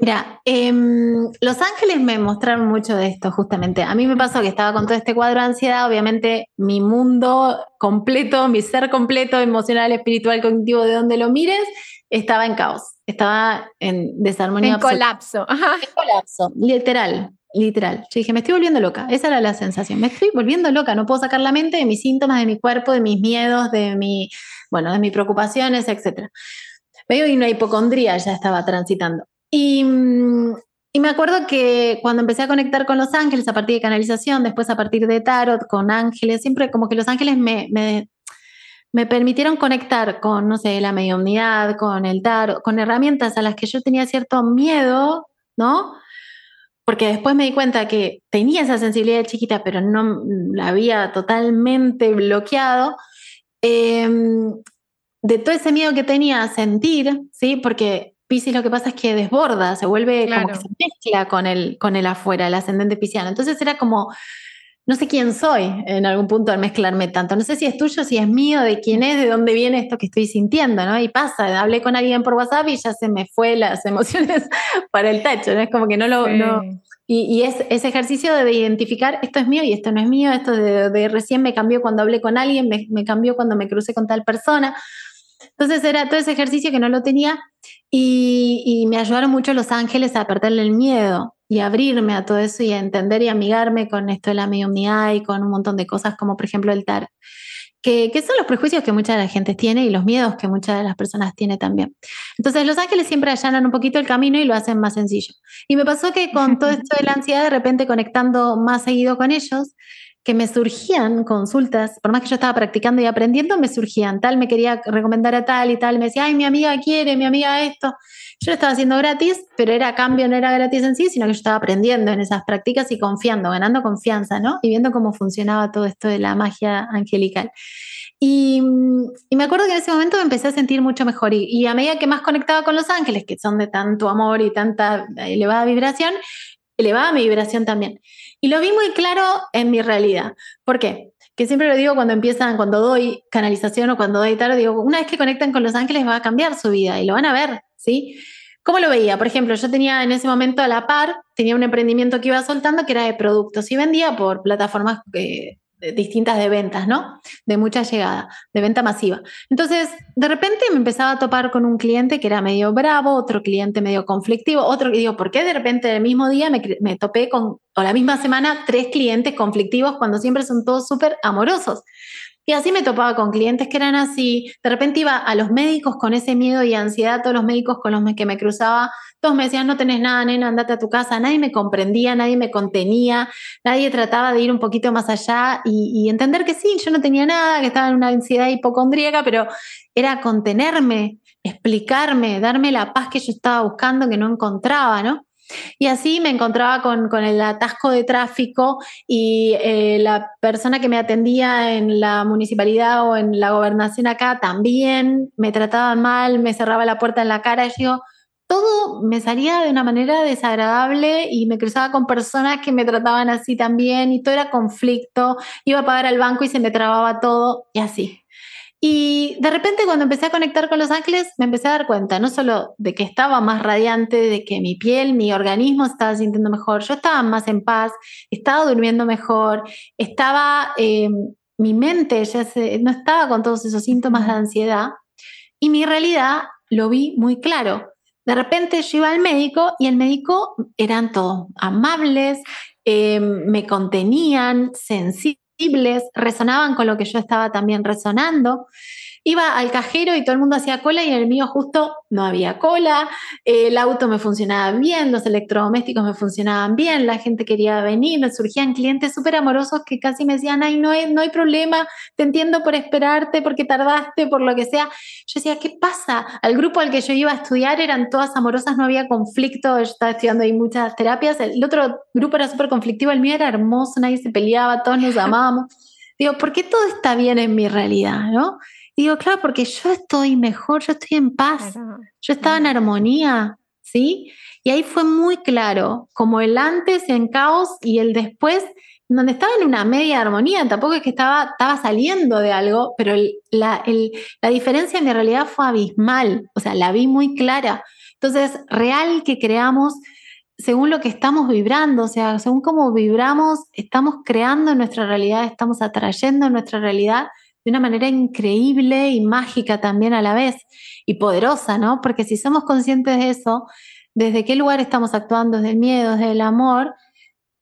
S2: Mira, em, Los Ángeles me mostraron mucho de esto, justamente. A mí me pasó que estaba con todo este cuadro de ansiedad, obviamente mi mundo completo, mi ser completo, emocional, espiritual, cognitivo, de donde lo mires, estaba en caos, estaba en desarmonía.
S1: En colapso. [LAUGHS]
S2: En colapso, literal, literal. Yo dije, me estoy volviendo loca, esa era la sensación, me estoy volviendo loca, no puedo sacar la mente de mis síntomas, de mi cuerpo, de mis miedos, de mi bueno, de mis preocupaciones, etc. Veo y una hipocondría ya estaba transitando. Y, mm, y me acuerdo que cuando empecé a conectar con los ángeles, a partir de canalización, después a partir de tarot, con ángeles, siempre como que los ángeles me, me, me permitieron conectar con, no sé, la mediunidad, con el tarot, con herramientas a las que yo tenía cierto miedo, ¿no? Porque después me di cuenta que tenía esa sensibilidad chiquita, pero no la había totalmente bloqueado. Em, de todo ese miedo que tenía a sentir, ¿sí? Porque Pisces lo que pasa es que desborda, se vuelve como que se mezcla con el, con el afuera, el ascendente pisciano. Entonces era como, no sé quién soy en algún punto al mezclarme tanto. No sé si es tuyo, si es mío, de quién es, de dónde viene esto que estoy sintiendo, ¿no? Y pasa, hablé con alguien por WhatsApp y ya se me fue las [LAUGHS] emociones para el tacho, ¿no? Es como que no lo... y, es ese ejercicio de identificar esto es mío y esto no es mío, esto de, recién me cambió cuando hablé con alguien, me, cambió cuando me crucé con tal persona. Entonces era todo ese ejercicio que no lo tenía y, me ayudaron mucho los ángeles a perderle el miedo y abrirme a todo eso y a entender y amigarme con esto de la mediunidad y con un montón de cosas como por ejemplo el TAR. Que, que, son los prejuicios que mucha de la gente tiene y los miedos que muchas de las personas tiene también. Entonces los ángeles siempre allanan un poquito el camino y lo hacen más sencillo. Y me pasó que con [LAUGHS] todo esto de la ansiedad, de repente conectando más seguido con ellos, que me surgían consultas, por más que yo estaba practicando y aprendiendo, me surgían, tal me quería recomendar a tal y tal, me decía, ay, mi amiga quiere, mi amiga esto. Yo lo estaba haciendo gratis, pero era cambio, no era gratis en sí, sino que yo estaba aprendiendo en esas prácticas y confiando, ganando confianza, ¿no? Y viendo cómo funcionaba todo esto de la magia angelical. Y, me acuerdo que en ese momento me empecé a sentir mucho mejor y, y, a medida que más conectaba con los ángeles, que son de tanto amor y tanta elevada vibración, elevaba mi vibración también. Y lo vi muy claro en mi realidad. ¿Por qué? Que siempre lo digo cuando empiezan, cuando doy canalización o cuando doy tarot, digo, una vez que conectan con los ángeles va a cambiar su vida y lo van a ver, ¿sí? ¿Cómo lo veía? Por ejemplo, yo tenía en ese momento a la par, tenía un emprendimiento que iba soltando que era de productos y vendía por plataformas eh, distintas de ventas, ¿no? De mucha llegada, de venta masiva. Entonces, de repente me empezaba a topar con un cliente que era medio bravo, otro cliente medio conflictivo, otro que digo, ¿por qué de repente el mismo día me, me topé con, o la misma semana, tres clientes conflictivos cuando siempre son todos súper amorosos? Y así me topaba con clientes que eran así. De repente iba a los médicos con ese miedo y ansiedad, todos los médicos con los que me cruzaba, todos me decían, no tenés nada, nena, andate a tu casa. Nadie me comprendía, nadie me contenía, nadie trataba de ir un poquito más allá y, y entender que sí, yo no tenía nada, que estaba en una ansiedad hipocondríaca, pero era contenerme, explicarme, darme la paz que yo estaba buscando, que no encontraba, ¿no? Y así me encontraba con, el atasco de tráfico y eh, la persona que me atendía en la municipalidad o en la gobernación acá también me trataba mal, me cerraba la puerta en la cara. Y yo, todo me salía de una manera desagradable y me cruzaba con personas que me trataban así también y todo era conflicto. Iba a pagar al banco y se me trababa todo y así. Y de repente cuando empecé a conectar con los ángeles, me empecé a dar cuenta no solo de que estaba más radiante, de que mi piel, mi organismo estaba sintiendo mejor, yo estaba más en paz, estaba durmiendo mejor, estaba, eh, mi mente ya no estaba con todos esos síntomas de ansiedad y mi realidad lo vi muy claro. De repente yo iba al médico y el médico eran todos amables, eh, me contenían, sensibles resonaban con lo que yo estaba también resonando. Iba al cajero y todo el mundo hacía cola y en el mío justo no había cola, el auto me funcionaba bien, los electrodomésticos me funcionaban bien, la gente quería venir, me surgían clientes súper amorosos que casi me decían, ay, no hay, no hay problema, te entiendo por esperarte, porque tardaste, por lo que sea. Yo decía, ¿qué pasa? Al grupo al que yo iba a estudiar eran todas amorosas, no había conflicto, yo estaba estudiando ahí muchas terapias, el otro grupo era súper conflictivo, el mío era hermoso, nadie se peleaba, todos nos [LAUGHS] amábamos. Digo, ¿por qué todo está bien en mi realidad? ¿no? Digo, claro, porque yo estoy mejor, yo estoy en paz, yo estaba en armonía, ¿sí? Y ahí fue muy claro, como el antes en caos y el después, donde estaba en una media armonía, tampoco es que estaba, estaba saliendo de algo, pero la, la diferencia en mi realidad fue abismal, o sea, la vi muy clara. Entonces, real que creamos según lo que estamos vibrando, o sea, según cómo vibramos, estamos creando nuestra realidad, estamos atrayendo nuestra realidad de una manera increíble y mágica también a la vez y poderosa, ¿no? Porque si somos conscientes de eso, desde qué lugar estamos actuando, desde el miedo, desde el amor,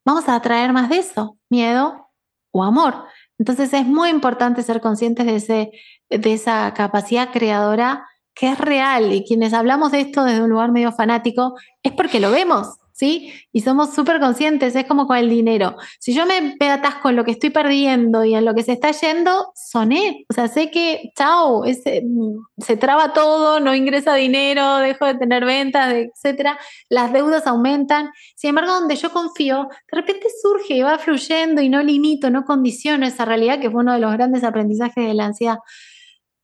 S2: vamos a atraer más de eso, miedo o amor. Entonces es muy importante ser conscientes de, ese, de esa capacidad creadora que es real y quienes hablamos de esto desde un lugar medio fanático es porque lo vemos, Y somos súper conscientes, es como con el dinero. Si yo me, atasco en lo que estoy perdiendo y en lo que se está yendo, soné. O sea, sé que, chao, se traba todo, no ingresa dinero, dejo de tener ventas, etcétera. Las deudas aumentan. Sin embargo, donde yo confío, de repente surge y va fluyendo y no limito, no condiciono esa realidad, que fue uno de los grandes aprendizajes de la ansiedad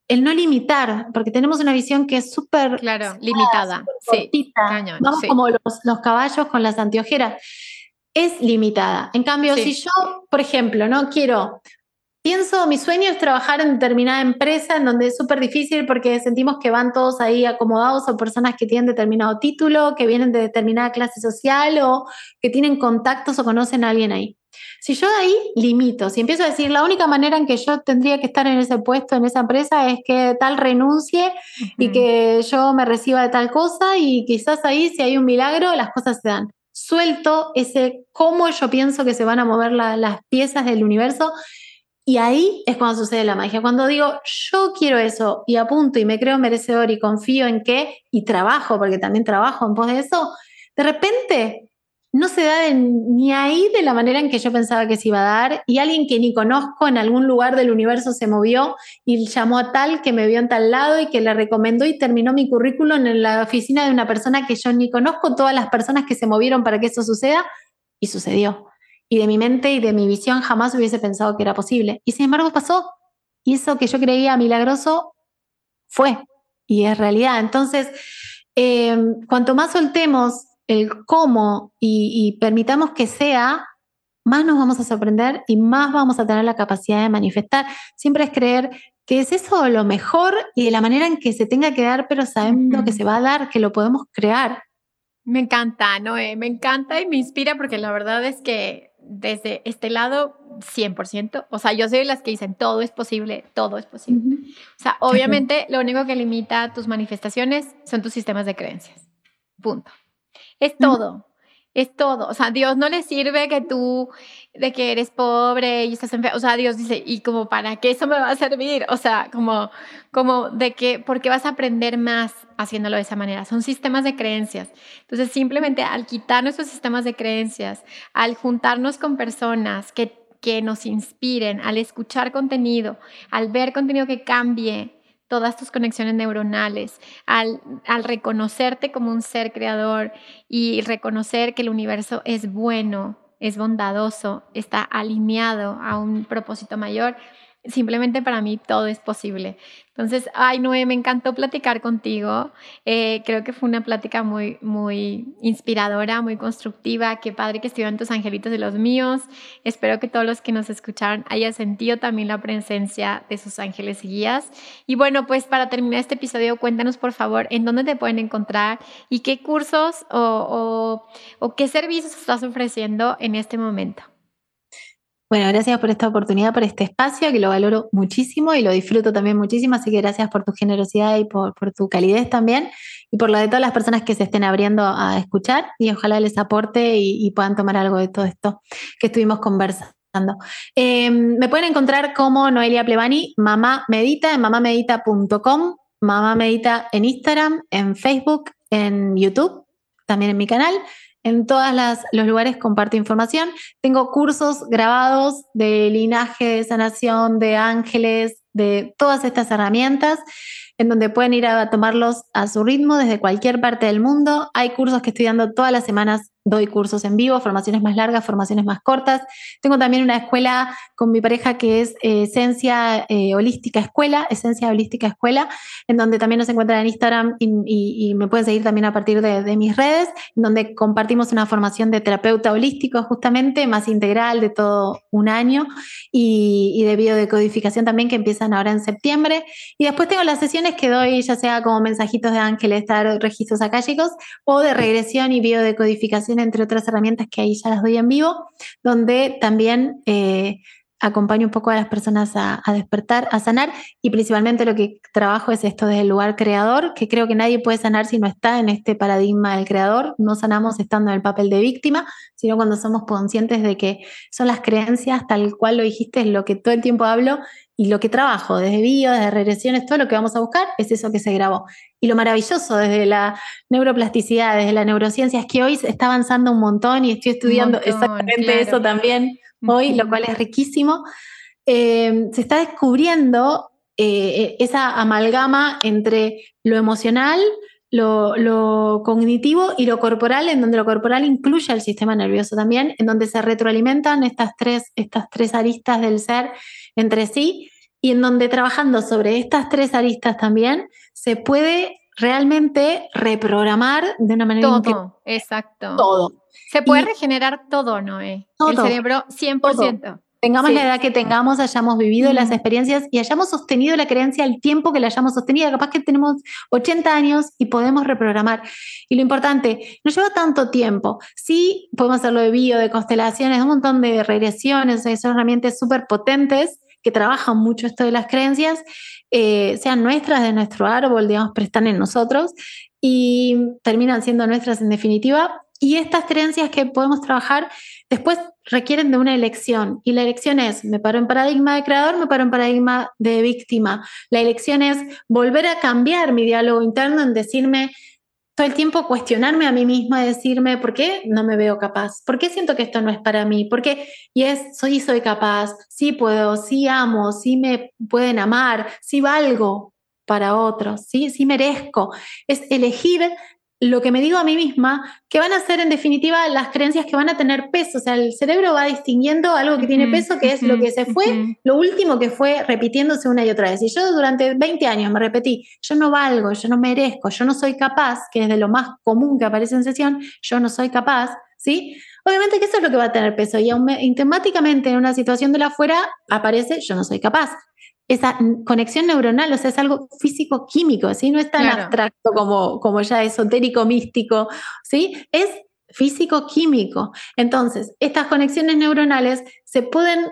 S2: el no limitar, porque tenemos una visión que es súper...
S1: Claro, limitada. sí,
S2: Vamos como los, los, caballos con las anteojeras. Es limitada. En cambio, si yo, por ejemplo, no quiero... Pienso, mi sueño es trabajar en determinada empresa en donde es súper difícil porque sentimos que van todos ahí acomodados o personas que tienen determinado título, que vienen de determinada clase social o que tienen contactos o conocen a alguien ahí. Si yo ahí limito, si empiezo a decir la única manera en que yo tendría que estar en ese puesto, en esa empresa, es que tal renuncie y que yo me reciba de tal cosa y quizás ahí si hay un milagro las cosas se dan. Suelto ese cómo yo pienso que se van a mover las piezas del universo y ahí es cuando sucede la magia. Cuando digo, yo quiero eso y apunto y me creo merecedor y confío en qué y trabajo, porque también trabajo en pos de eso, de repente no se da ni ahí de la manera en que yo pensaba que se iba a dar y alguien que ni conozco en algún lugar del universo se movió y llamó a tal que me vio en tal lado y que le recomendó y terminó mi currículum en la oficina de una persona que yo ni conozco, todas las personas que se movieron para que eso suceda y sucedió. Y de mi mente y de mi visión jamás hubiese pensado que era posible. Y sin embargo pasó. Y eso que yo creía milagroso fue y es realidad. Entonces, eh, cuanto más soltemos el cómo y, permitamos que sea, más nos vamos a sorprender y más vamos a tener la capacidad de manifestar. Siempre es creer que es eso lo mejor y de la manera en que se tenga que dar, pero sabemos que se va a dar, que lo podemos crear.
S1: Me encanta, Noé, me encanta y me inspira porque la verdad es que desde este lado, 100%, o sea, yo soy de las que dicen todo es posible, todo es posible. O sea, obviamente lo único que limita tus manifestaciones son tus sistemas de creencias. Punto. Es todo. Es todo. O sea, Dios no le sirve que tú, de que eres pobre y estás enfermo. O sea, Dios dice, ¿y como para qué eso me va a servir? O sea, como, como de que, ¿por qué vas a aprender más haciéndolo de esa manera? Son sistemas de creencias. Entonces, simplemente al quitar nuestros sistemas de creencias, al juntarnos con personas que, que nos inspiren, al escuchar contenido, al ver contenido que cambie todas tus conexiones neuronales, al, reconocerte como un ser creador y reconocer que el universo es bueno, es bondadoso, está alineado a un propósito mayor, simplemente para mí todo es posible. Entonces, ay, Noé, me encantó platicar contigo. Eh, creo que fue una plática muy, muy inspiradora, muy constructiva. Qué padre que estuvieron tus angelitos y los míos. Espero que todos los que nos escucharon hayan sentido también la presencia de sus ángeles y guías. Y bueno, pues para terminar este episodio, cuéntanos por favor en dónde te pueden encontrar y qué cursos o, o qué servicios estás ofreciendo en este momento.
S2: Bueno, gracias por esta oportunidad, por este espacio, que lo valoro muchísimo y lo disfruto también muchísimo, así que gracias por tu generosidad y por, tu calidez también, y por lo de todas las personas que se estén abriendo a escuchar, y ojalá les aporte y, puedan tomar algo de todo esto que estuvimos conversando. Em, me pueden encontrar como Noelia Plebani, Mamá Medita, en mamamedita.com, Mamá Medita en Instagram, en Facebook, en YouTube, también en mi canal. En todos los lugares comparto información. Tengo cursos grabados de linaje, de sanación, de ángeles, de todas estas herramientas en donde pueden ir a tomarlos a su ritmo desde cualquier parte del mundo. Hay cursos que estoy dando todas las semanas doy cursos en vivo, formaciones más largas, formaciones más cortas. Tengo también una escuela con mi pareja que es eh, Esencia eh, Holística Escuela, Esencia Holística Escuela, en donde también nos encuentran en Instagram y, me pueden seguir también a partir de, mis redes, en donde compartimos una formación de terapeuta holístico justamente, más integral de todo un año, y, y de biodecodificación también que empiezan ahora en septiembre. Y después tengo las sesiones que doy, ya sea como mensajitos de ángeles, registros acálicos, o de regresión y biodecodificación entre otras herramientas que ahí ya las doy en vivo, donde también eh, acompaño un poco a las personas a, despertar, a sanar y principalmente lo que trabajo es esto desde el lugar creador, que creo que nadie puede sanar si no está en este paradigma del creador, no sanamos estando en el papel de víctima, sino cuando somos conscientes de que son las creencias tal cual lo dijiste, es lo que todo el tiempo hablo, y lo que trabajo, desde bio, desde regresiones, todo lo que vamos a buscar es eso que se grabó. Y lo maravilloso desde la neuroplasticidad, desde la neurociencia, es que hoy está avanzando un montón y estoy estudiando exactamente eso también hoy, lo cual es riquísimo. Eh, se está descubriendo eh, esa amalgama entre lo emocional, lo, cognitivo y lo corporal, en donde lo corporal incluye el sistema nervioso también, en donde se retroalimentan estas tres, estas tres aristas del ser entre sí y en donde trabajando sobre estas tres aristas también se puede realmente reprogramar de una manera
S1: todo, exacto.
S2: Todo.
S1: Se puede regenerar todo, Noé. Todo, el cerebro 100%
S2: tengamos la edad que tengamos, hayamos vivido las experiencias y hayamos sostenido la creencia el tiempo que la hayamos sostenido. Capaz que tenemos 80 años y podemos reprogramar. Y lo importante, no lleva tanto tiempo. Sí, podemos hacerlo de bio, de constelaciones, un montón de regresiones, son herramientas súper potentes que trabajan mucho esto de las creencias, eh, sean nuestras, de nuestro árbol, digamos, pero en nosotros y terminan siendo nuestras en definitiva. Y estas creencias que podemos trabajar después requieren de una elección. Y la elección es, me paro en paradigma de creador, me paro en paradigma de víctima. La elección es volver a cambiar mi diálogo interno en decirme todo el tiempo cuestionarme a mí misma, decirme, ¿por qué no me veo capaz? ¿Por qué siento que esto no es para mí? ¿Por qué? Y es, soy soy capaz, sí puedo, sí amo, sí me pueden amar, sí valgo para otros, sí, sí merezco. Es elegir lo que me digo a mí misma, que van a ser en definitiva las creencias que van a tener peso. O sea, el cerebro va distinguiendo algo que tiene peso, que es lo que se fue, lo último que fue repitiéndose una y otra vez. Y yo durante 20 años me repetí, yo no valgo, yo no merezco, yo no soy capaz, que es de lo más común que aparece en sesión, yo no soy capaz, ¿sí? Obviamente que eso es lo que va a tener peso y automáticamente en una situación de la afuera aparece yo no soy capaz esa conexión neuronal, o sea, es algo físico-químico, ¿sí? No es tan abstracto como, como ya esotérico, místico, ¿sí? Es físico-químico. Entonces, estas conexiones neuronales se pueden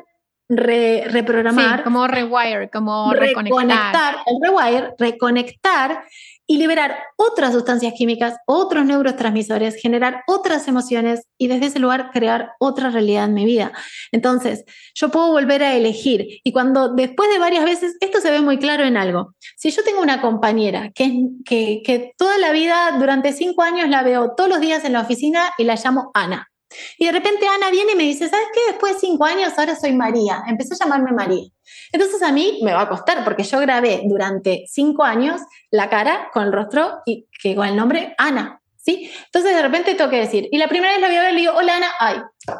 S2: reprogramar.
S1: como rewire, como reconectar.
S2: El rewire, reconectar y liberar otras sustancias químicas, otros neurotransmisores, generar otras emociones y desde ese lugar crear otra realidad en mi vida. Entonces, yo puedo volver a elegir y cuando después de varias veces, esto se ve muy claro en algo. Si yo tengo una compañera que, que, que toda la vida, durante cinco años, la veo todos los días en la oficina y la llamo Ana. Y de repente Ana viene y me dice, ¿sabes qué? Después de cinco años ahora soy María. Empezó a llamarme María. Entonces a mí me va a costar porque yo grabé durante cinco años la cara con el rostro y que con el nombre Ana. ¿Sí? Entonces de repente tengo que decir, y la primera vez la voy a ver y le digo, hola Ana, ay,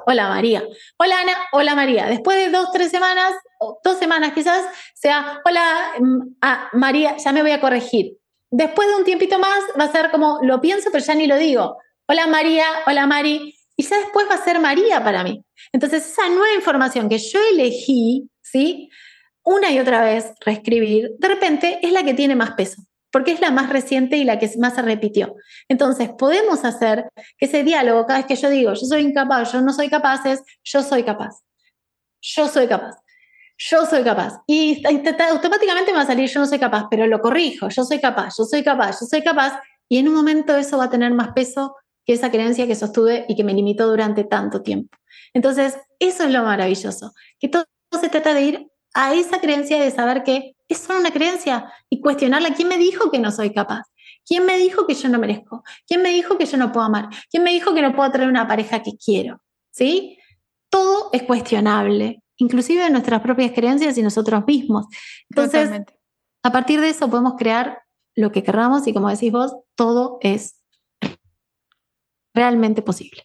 S2: hola María, hola Ana, hola María. Después de dos, tres semanas, o dos semanas quizás, sea, hola mm, ah, María, ya me voy a corregir. Después de un tiempito más va a ser como, lo pienso, pero ya ni lo digo. Hola María, hola Mari, y ya después va a ser María para mí. Entonces, esa nueva información que yo elegí, ¿sí? Una y otra vez reescribir, de repente es la que tiene más peso, porque es la más reciente y la que más se repitió. Entonces, podemos hacer que ese diálogo, cada vez que yo digo, yo soy incapaz, yo no soy capaz, es yo soy capaz. Yo soy capaz. Yo soy capaz. Y automáticamente me va a salir yo no soy capaz, pero lo corrijo, yo soy capaz, yo soy capaz, yo soy capaz. Y en un momento eso va a tener más peso que esa creencia que sostuve y que me limitó durante tanto tiempo. Entonces, eso es lo maravilloso, que todo se trata de ir a esa creencia de saber que es solo una creencia y cuestionarla. ¿Quién me dijo que no soy capaz? ¿Quién me dijo que yo no merezco? ¿Quién me dijo que yo no puedo amar? ¿Quién me dijo que no puedo tener una pareja que quiero? ¿Sí? Todo es cuestionable, inclusive nuestras propias creencias y nosotros mismos. Entonces, a partir de eso podemos crear lo que queramos y como decís vos, todo es realmente posible.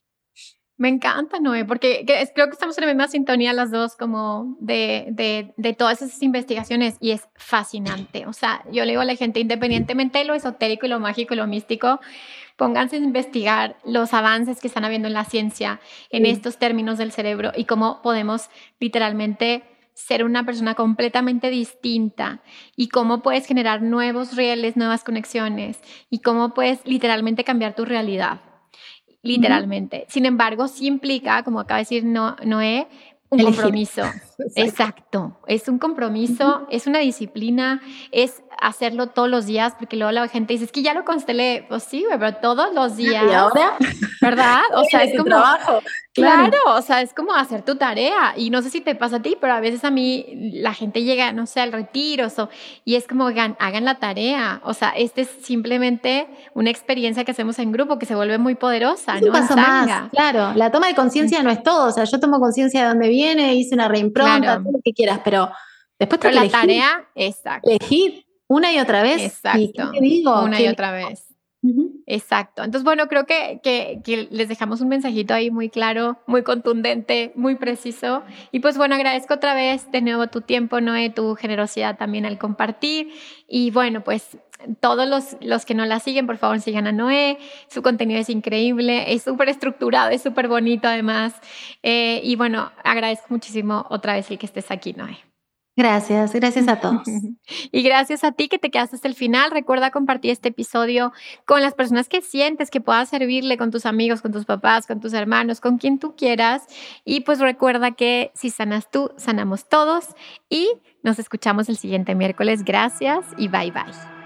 S1: Me encanta, Noé, porque creo que estamos en la misma sintonía las dos, como de, de, de, todas esas investigaciones, y es fascinante. O sea, yo le digo a la gente, independientemente de lo esotérico y lo mágico y lo místico, pónganse a investigar los avances que están habiendo en la ciencia en estos términos del cerebro y cómo podemos literalmente ser una persona completamente distinta y cómo puedes generar nuevos rieles, nuevas conexiones y cómo puedes literalmente cambiar tu realidad literalmente. Sin embargo, sí implica, como acaba de decir Noé, un compromiso. Exacto. Es un compromiso, es una disciplina, es hacerlo todos los días, porque luego la gente dice, es que ya lo constelé. Pues sí, pero todos los días.
S2: ¿Y ahora?
S1: ¿Verdad?
S2: O sea, es como. Trabajo.
S1: Claro. o sea, es como hacer tu tarea. Y no sé si te pasa a ti, pero a veces a mí la gente llega, no sé, al retiro o, y es como hagan, hagan la tarea. O sea, este es simplemente una experiencia que hacemos en grupo que se vuelve muy poderosa.
S2: ¿no? Un más. Claro, la toma de conciencia no es todo. O sea, yo tomo conciencia de dónde viene, hice una reimpronta, todo lo que quieras, pero después
S1: pero la tarea, exacto.
S2: Elegir una y otra vez.
S1: Exacto.
S2: ¿Y digo?
S1: Una y otra vez. Exacto. Entonces, bueno, creo que, que, les dejamos un mensajito ahí muy claro, muy contundente, muy preciso. Y pues bueno, agradezco otra vez de nuevo tu tiempo, Noé, tu generosidad también al compartir. Y bueno, pues todos los, los que no la siguen, por favor, sigan a Noé. Su contenido es increíble, es súper estructurado, es súper bonito además. Eh, y bueno, agradezco muchísimo otra vez el que estés aquí, Noé.
S2: Gracias, gracias a todos. [LAUGHS]
S1: y gracias a ti que te quedaste hasta el final. Recuerda compartir este episodio con las personas que sientes que pueda servirle, con tus amigos, con tus papás, con tus hermanos, con quien tú quieras. Y pues recuerda que si sanas tú, sanamos todos. Y nos escuchamos el siguiente miércoles. Gracias y bye bye.